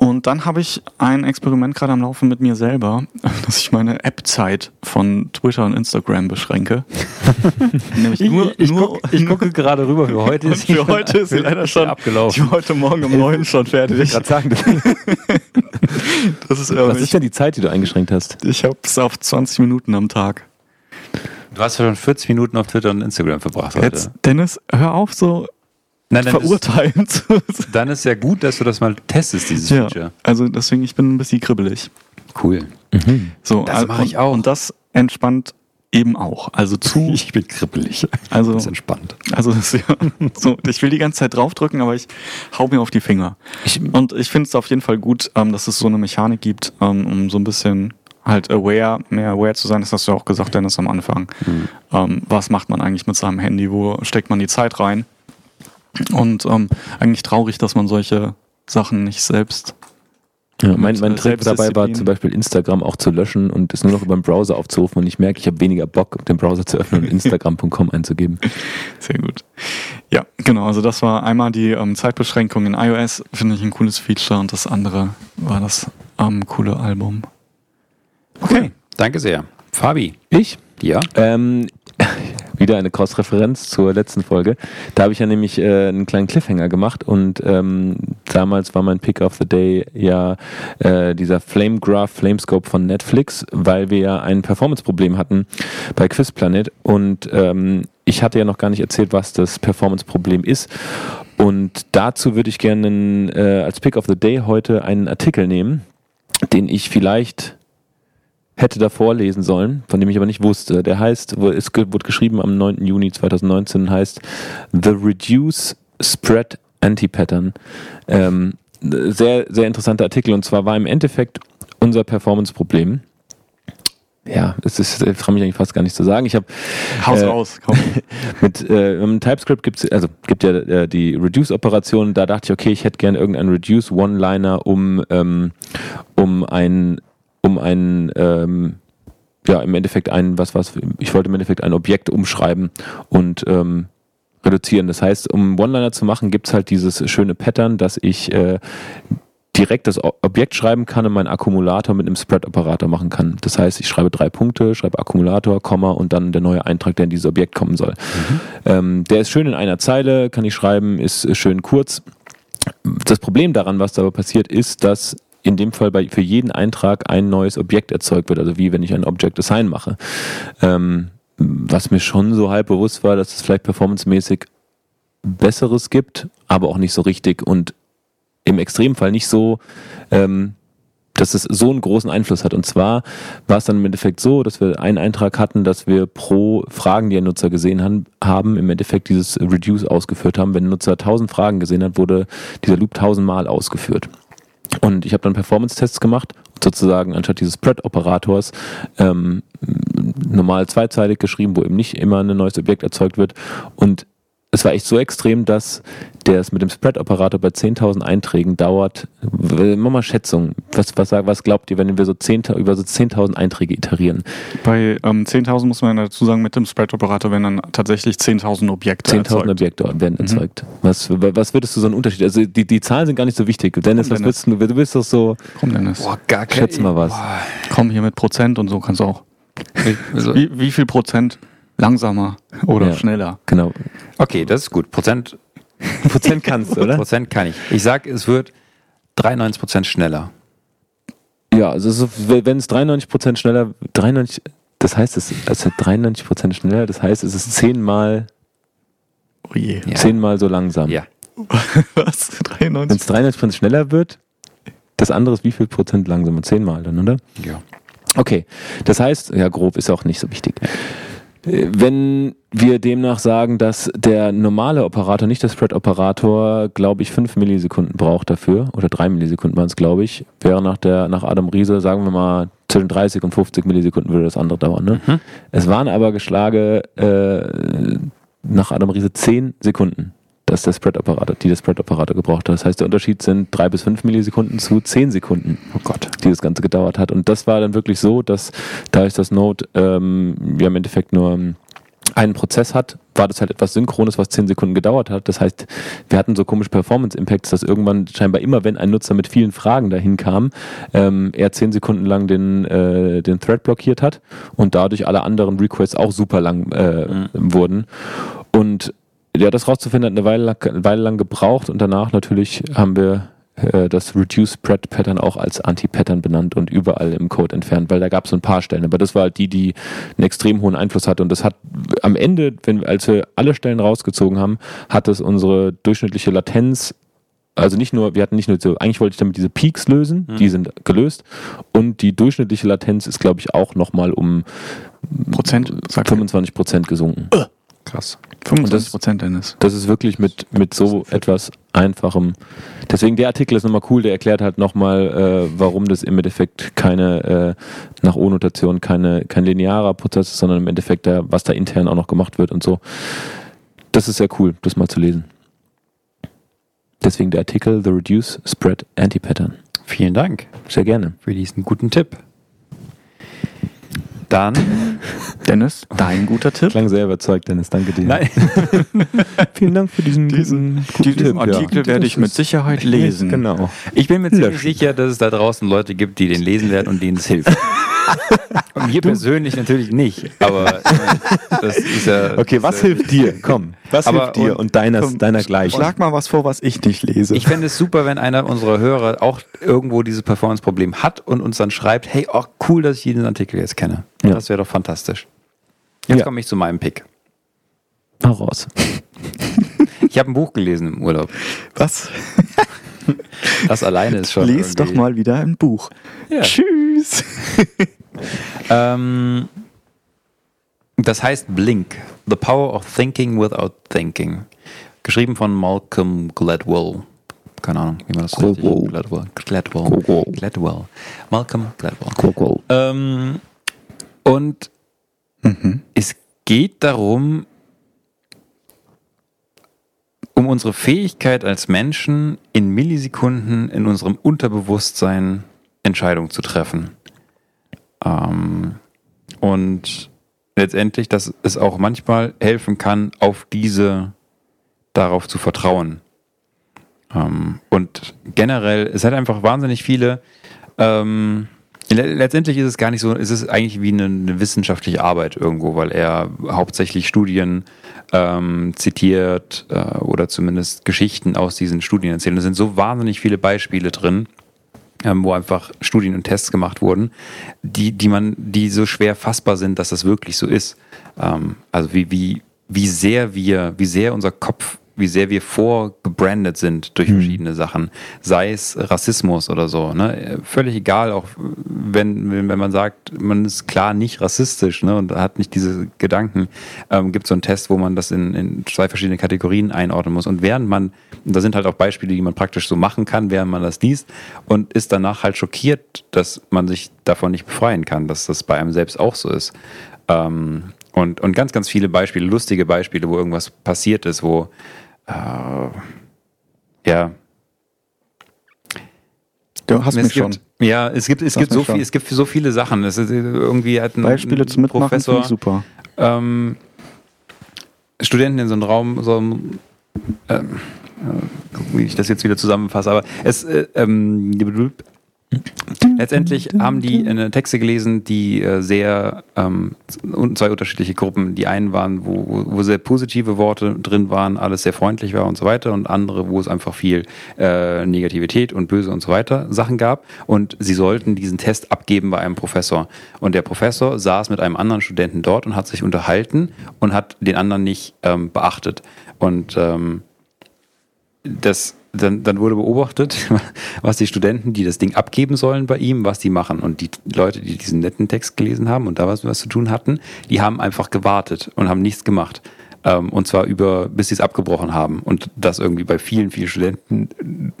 Und dann habe ich ein Experiment gerade am Laufen mit mir selber, dass ich meine App-Zeit von Twitter und Instagram beschränke. Nämlich nur, ich, nur guck, ich gucke gerade rüber für heute. und für heute ist sie leider schon abgelaufen. Ich war heute Morgen um neun schon fertig. gerade sagen, Das ist was ist denn die Zeit, die du eingeschränkt hast? Ich habe es auf 20 Minuten am Tag. Du hast schon 40 Minuten auf Twitter und Instagram verbracht heute. Jetzt, Dennis, hör auf, so Nein, dann ist, verurteilen zu dann ist ja gut, dass du das mal testest, dieses ja, Feature. also deswegen, ich bin ein bisschen kribbelig. Cool. So, Das also- mache ich und- auch. Und das entspannt eben auch. Also zu, Ich bin kribbelig. also Das ist entspannt. Also das ist ja so, ich will die ganze Zeit draufdrücken, aber ich hau mir auf die Finger. Ich, Und ich finde es auf jeden Fall gut, ähm, dass es so eine Mechanik gibt, ähm, um so ein bisschen halt aware, mehr aware zu sein. Das hast du ja auch gesagt, Dennis, am Anfang. Ähm, was macht man eigentlich mit seinem Handy? Wo steckt man die Zeit rein? Und ähm, eigentlich traurig, dass man solche Sachen nicht selbst. ja, mein, mein äh, Trick dabei war zum Beispiel Instagram auch zu löschen und es nur noch über den Browser aufzurufen und ich merke, ich habe weniger Bock, den Browser zu öffnen und instagram.com einzugeben. Sehr gut. Ja, genau. Also das war einmal die ähm, Zeitbeschränkung in iOS, finde ich ein cooles Feature. Und das andere war das ähm, coole Album. Okay, danke sehr. Fabi. Ich? Ja? Ähm, wieder eine Cross-Referenz zur letzten Folge. Da habe ich ja nämlich äh, einen kleinen Cliffhanger gemacht und ähm, damals war mein Pick of the Day ja äh, dieser Flame Graph Flamescope von Netflix, weil wir ja ein Performance-Problem hatten bei Quizplanet und ähm, ich hatte ja noch gar nicht erzählt, was das Performance-Problem ist. Und dazu würde ich gerne äh, als Pick of the Day heute einen Artikel nehmen, den ich vielleicht hätte davor lesen sollen, von dem ich aber nicht wusste. Der heißt, es wurde geschrieben am 9. Juni 2019, heißt The Reduce Spread Anti-Pattern. Ähm, sehr, sehr interessanter Artikel und zwar war im Endeffekt unser Performance-Problem. Ja, das ist, das traue mich eigentlich fast gar nicht zu sagen. Ich habe Haus Äh, raus, komm. mit äh, im TypeScript gibt's also gibt ja äh, die Reduce-Operation. Da dachte ich, okay, ich hätte gerne irgendeinen Reduce One-Liner, um ähm, um ein um ein ähm, ja im Endeffekt ein was was ich wollte im Endeffekt ein Objekt umschreiben und ähm, reduzieren. Das heißt, um One-Liner zu machen, gibt's halt dieses schöne Pattern, dass ich äh, direkt das Objekt schreiben kann und meinen Akkumulator mit einem Spread-Operator machen kann. Das heißt, ich schreibe drei Punkte, schreibe Akkumulator, Komma und dann der neue Eintrag, der in dieses Objekt kommen soll. Ähm, der ist schön in einer Zeile, kann ich schreiben, ist schön kurz. Das Problem daran, was dabei passiert, ist, dass in dem Fall bei, für jeden Eintrag ein neues Objekt erzeugt wird, also wie wenn ich ein Object Assign mache. Ähm, was mir schon so halb bewusst war, dass es vielleicht performancemäßig Besseres gibt, aber auch nicht so richtig und im Extremfall nicht so, ähm, dass es so einen großen Einfluss hat. Und zwar war es dann im Endeffekt so, dass wir einen Eintrag hatten, dass wir pro Fragen, die ein Nutzer gesehen han- haben, im Endeffekt dieses Reduce ausgeführt haben. Wenn ein Nutzer 1000 Fragen gesehen hat, wurde dieser Loop 1000 Mal ausgeführt. Und ich habe dann Performance-Tests gemacht, sozusagen anstatt dieses Spread-Operators ähm, normal zweizeilig geschrieben, wo eben nicht immer ein neues Objekt erzeugt wird. Und es war echt so extrem, dass der es mit dem Spread-Operator bei 10.000 Einträgen dauert. Mach mal Schätzung. Was, was, was glaubt ihr, wenn wir so 10, über so 10.000 Einträge iterieren? Bei ähm, 10.000 muss man dazu sagen, mit dem Spread-Operator werden dann tatsächlich 10.000 Objekte 10.000 erzeugt. Objekte werden Mhm. erzeugt. Was, was würdest du so einen Unterschied? Also die, die Zahlen sind gar nicht so wichtig. Dennis, Komm, was Dennis. würdest du? Du bist doch so. Komm, Dennis. Boah, gar kein, Schätz mal was. Boah. Komm hier mit Prozent und so kannst du auch. Also, Wie, wie viel Prozent langsamer oder Ja. schneller? Genau. okay, das ist gut. Prozent, Prozent kannst du, oder? Prozent kann ich. Ich sag, es wird 93 Prozent schneller. Ja, also so, wenn es 93% schneller, 93, das heißt, es ist 93% schneller, das heißt, es ist zehnmal, Oh je. Ja. zehnmal so langsam. Ja. Was? Wenn 93? es 93% schneller wird, das andere ist wie viel Prozent langsamer? Zehnmal dann, oder? ja. Okay, das heißt, ja, grob ist auch nicht so wichtig. Wenn wir demnach sagen, dass der normale Operator, nicht der Spread-Operator, glaube ich, 5 Millisekunden braucht dafür, oder 3 Millisekunden waren es, glaube ich, wäre nach, der, nach Adam Riese, sagen wir mal, zwischen 30 und 50 Millisekunden würde das andere dauern. Ne? Mhm. Es waren aber geschlage äh, nach Adam Riese 10 Sekunden, dass der Spread-Operator, die der Spread-Operator gebraucht hat. Das heißt, der Unterschied sind 3 bis 5 Millisekunden zu 10 Sekunden Oh Gott. die das Ganze gedauert hat. Und das war dann wirklich so, dass da ich das Node ähm, ja im Endeffekt nur einen Prozess hat, war das halt etwas Synchrones, was 10 Sekunden gedauert hat. Das heißt, wir hatten so komische Performance-Impacts, dass irgendwann scheinbar immer, wenn ein Nutzer mit vielen Fragen dahin kam, ähm, er 10 Sekunden lang den, äh, den Thread blockiert hat und dadurch alle anderen Requests auch super lang äh, wurden. Und ja, das rauszufinden hat eine Weile, lang- eine Weile lang gebraucht und danach natürlich haben wir äh, das Reduce Spread Pattern auch als Anti-Pattern benannt und überall im Code entfernt, weil da gab es so ein paar Stellen. Aber das war halt die, die einen extrem hohen Einfluss hatte. Und das hat am Ende, wenn, als wir alle Stellen rausgezogen haben, hat es unsere durchschnittliche Latenz also nicht nur, wir hatten nicht nur so, eigentlich wollte ich damit diese Peaks lösen, die sind gelöst und die durchschnittliche Latenz ist, glaube ich, auch nochmal um Prozent? Sag 25 Prozent gesunken. Krass. 25 Prozent, Dennis. Das ist wirklich mit, mit so etwas Einfachem. Deswegen der Artikel ist nochmal cool, der erklärt halt nochmal, äh, warum das im Endeffekt keine, äh, nach O-Notation keine, kein linearer Prozess ist, sondern im Endeffekt, der, was da intern auch noch gemacht wird und so. Das ist sehr cool, das mal zu lesen. Deswegen der Artikel The Reduce Spread Anti-Pattern. Vielen Dank Sehr gerne. für diesen guten Tipp. Dann. Dennis, dein guter Tipp? Klang sehr überzeugt, Dennis. Danke dir. Nein. Vielen Dank für diesen, Diesen, guten diesen Tipp, ja. Artikel werde ich mit Sicherheit lesen. Genau. Ich bin mir ziemlich Löschen. sicher, dass es da draußen Leute gibt, die den lesen werden und denen es hilft. und mir persönlich natürlich nicht, aber das ist ja. Okay, was hilft dir? Komm, was hilft dir und- und, deiner, komm, deiner gleichen? Schlag mal was vor, was ich nicht lese. Ich fände es super, wenn einer unserer Hörer auch irgendwo dieses Performance-Problem hat und uns dann schreibt, hey, oh, cool, dass ich diesen Artikel jetzt kenne. Ja. Das wäre doch fantastisch. Jetzt Ja. komme ich zu meinem Pick. Hau raus. Ich habe ein Buch gelesen im Urlaub. was? Das alleine ist schon. Lies doch mal wieder ein Buch. Ja. Tschüss. Ähm, das heißt Blink, The Power of Thinking Without Thinking. Geschrieben von Malcolm Gladwell. Keine Ahnung, wie man das richtig- Gladwell. Gladwell. Gladwell. Gladwell. Gladwell. Malcolm Gladwell. Cool. Ähm, und Mhm. es geht darum, um unsere Fähigkeit als Menschen in Millisekunden in unserem Unterbewusstsein Entscheidungen zu treffen. Ähm, und letztendlich, dass es auch manchmal helfen kann, auf diese darauf zu vertrauen. Ähm, und generell, es hat einfach wahnsinnig viele ähm, le- letztendlich ist es gar nicht so, es ist eigentlich wie eine, eine wissenschaftliche Arbeit irgendwo, weil er hauptsächlich Studien ähm, zitiert äh, oder zumindest Geschichten aus diesen Studien erzählt. Und es sind so wahnsinnig viele Beispiele drin, ähm, wo einfach Studien und Tests gemacht wurden, die, die man, die so schwer fassbar sind, dass das wirklich so ist. Ähm, also wie, wie, wie sehr wir, wie sehr unser Kopf wie sehr wir vorgebrandet sind durch verschiedene Sachen, sei es Rassismus oder so. Ne? Völlig egal, auch wenn, wenn man sagt, man ist klar nicht rassistisch ne? und hat nicht diese Gedanken, ähm, gibt es so einen Test, wo man das in, in zwei verschiedene Kategorien einordnen muss. Und während man, da sind halt auch Beispiele, die man praktisch so machen kann, während man das liest und ist danach halt schockiert, dass man sich davon nicht befreien kann, dass das bei einem selbst auch so ist. Ähm, und, und ganz, ganz viele Beispiele, lustige Beispiele, wo irgendwas passiert ist, wo ja. Du hast es mich gibt, schon. Ja, es gibt, es gibt so schon. viel, es gibt so viele Sachen. Es ist irgendwie hat ein, Beispiele zum Mitmachen Professor, super. ähm, Studenten in so einen Raum, so einem, ähm, äh, wie ich das jetzt wieder zusammenfasse, aber es, äh, ähm, letztendlich haben die eine Texte gelesen, die äh, sehr, ähm, zwei unterschiedliche Gruppen. Die einen waren, wo, wo- wo sehr positive Worte drin waren, alles sehr freundlich war und so weiter, und andere, wo es einfach viel äh, Negativität und Böse und so weiter Sachen gab. Und sie sollten diesen Test abgeben bei einem Professor. Und der Professor saß mit einem anderen Studenten dort und hat sich unterhalten und hat den anderen nicht ähm, beachtet. Und ähm, das, dann, dann wurde beobachtet, was die Studenten, die das Ding abgeben sollen bei ihm, was die machen. Und die Leute, die diesen netten Text gelesen haben und da was, was zu tun hatten, die haben einfach gewartet und haben nichts gemacht. Ähm, und zwar über, bis sie es abgebrochen haben. Und das irgendwie bei vielen, vielen Studenten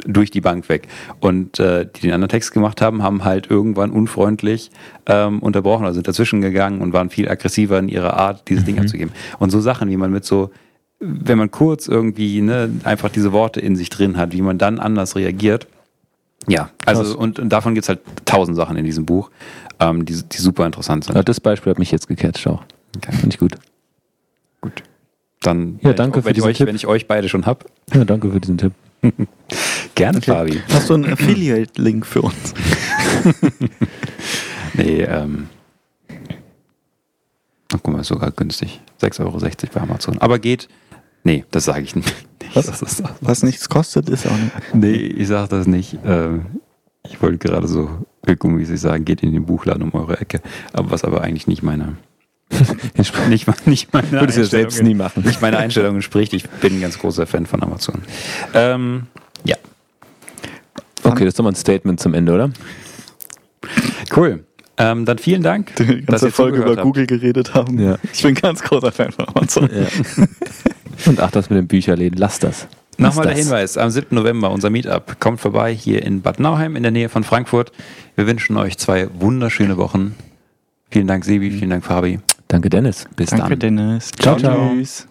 durch die Bank weg. Und äh, die den anderen Text gemacht haben, haben halt irgendwann unfreundlich ähm, unterbrochen, also sind dazwischen gegangen und waren viel aggressiver in ihrer Art, dieses Ding abzugeben. Und so Sachen, wie man mit so wenn man kurz irgendwie ne, einfach diese Worte in sich drin hat, wie man dann anders reagiert. Ja, also und, und davon gibt's halt tausend Sachen in diesem Buch, ähm, die, die super interessant sind. Ja, das Beispiel hat mich jetzt gecatcht auch. Okay. Finde ich gut. Dann, Ja, wenn danke ich, für wenn, ich diesen euch, Tipp. wenn ich euch beide schon hab, Ja, danke für diesen Tipp. gerne, Fabi. Hast du einen Affiliate-Link für uns? Nee, ähm. Ach, guck mal, ist sogar günstig. 6,60 Euro bei Amazon. Aber geht. Nee, das sage ich nicht. Was? Das ist, Was nichts kostet, ist auch nicht. Nee, ich sage das nicht. Ähm, ich wollte gerade so ökomäßig sagen, geht in den Buchladen um eure Ecke. Aber was aber eigentlich nicht meine. nicht, nicht meine Würdest du selbst nie machen. Nicht meine Einstellung entspricht. Ich bin ein ganz großer Fan von Amazon. Ähm, ja, Okay, das ist doch mal ein Statement zum Ende, oder? cool. Ähm, dann vielen Dank, Die dass ganze ihr Folge über habt. Google geredet haben. Ja. Ich bin ein ganz großer Fan von Amazon. Und ach, das mit den Bücherläden, lass das. Lass Nochmal der. Hinweis, am 7. November unser Meetup. Kommt vorbei hier in Bad Nauheim in der Nähe von Frankfurt. Wir wünschen euch zwei wunderschöne Wochen. Vielen Dank, Sebi, vielen Dank, Fabi. Danke, Dennis. Bis Danke, dann. Dennis. Ciao, ciao. Tschüss.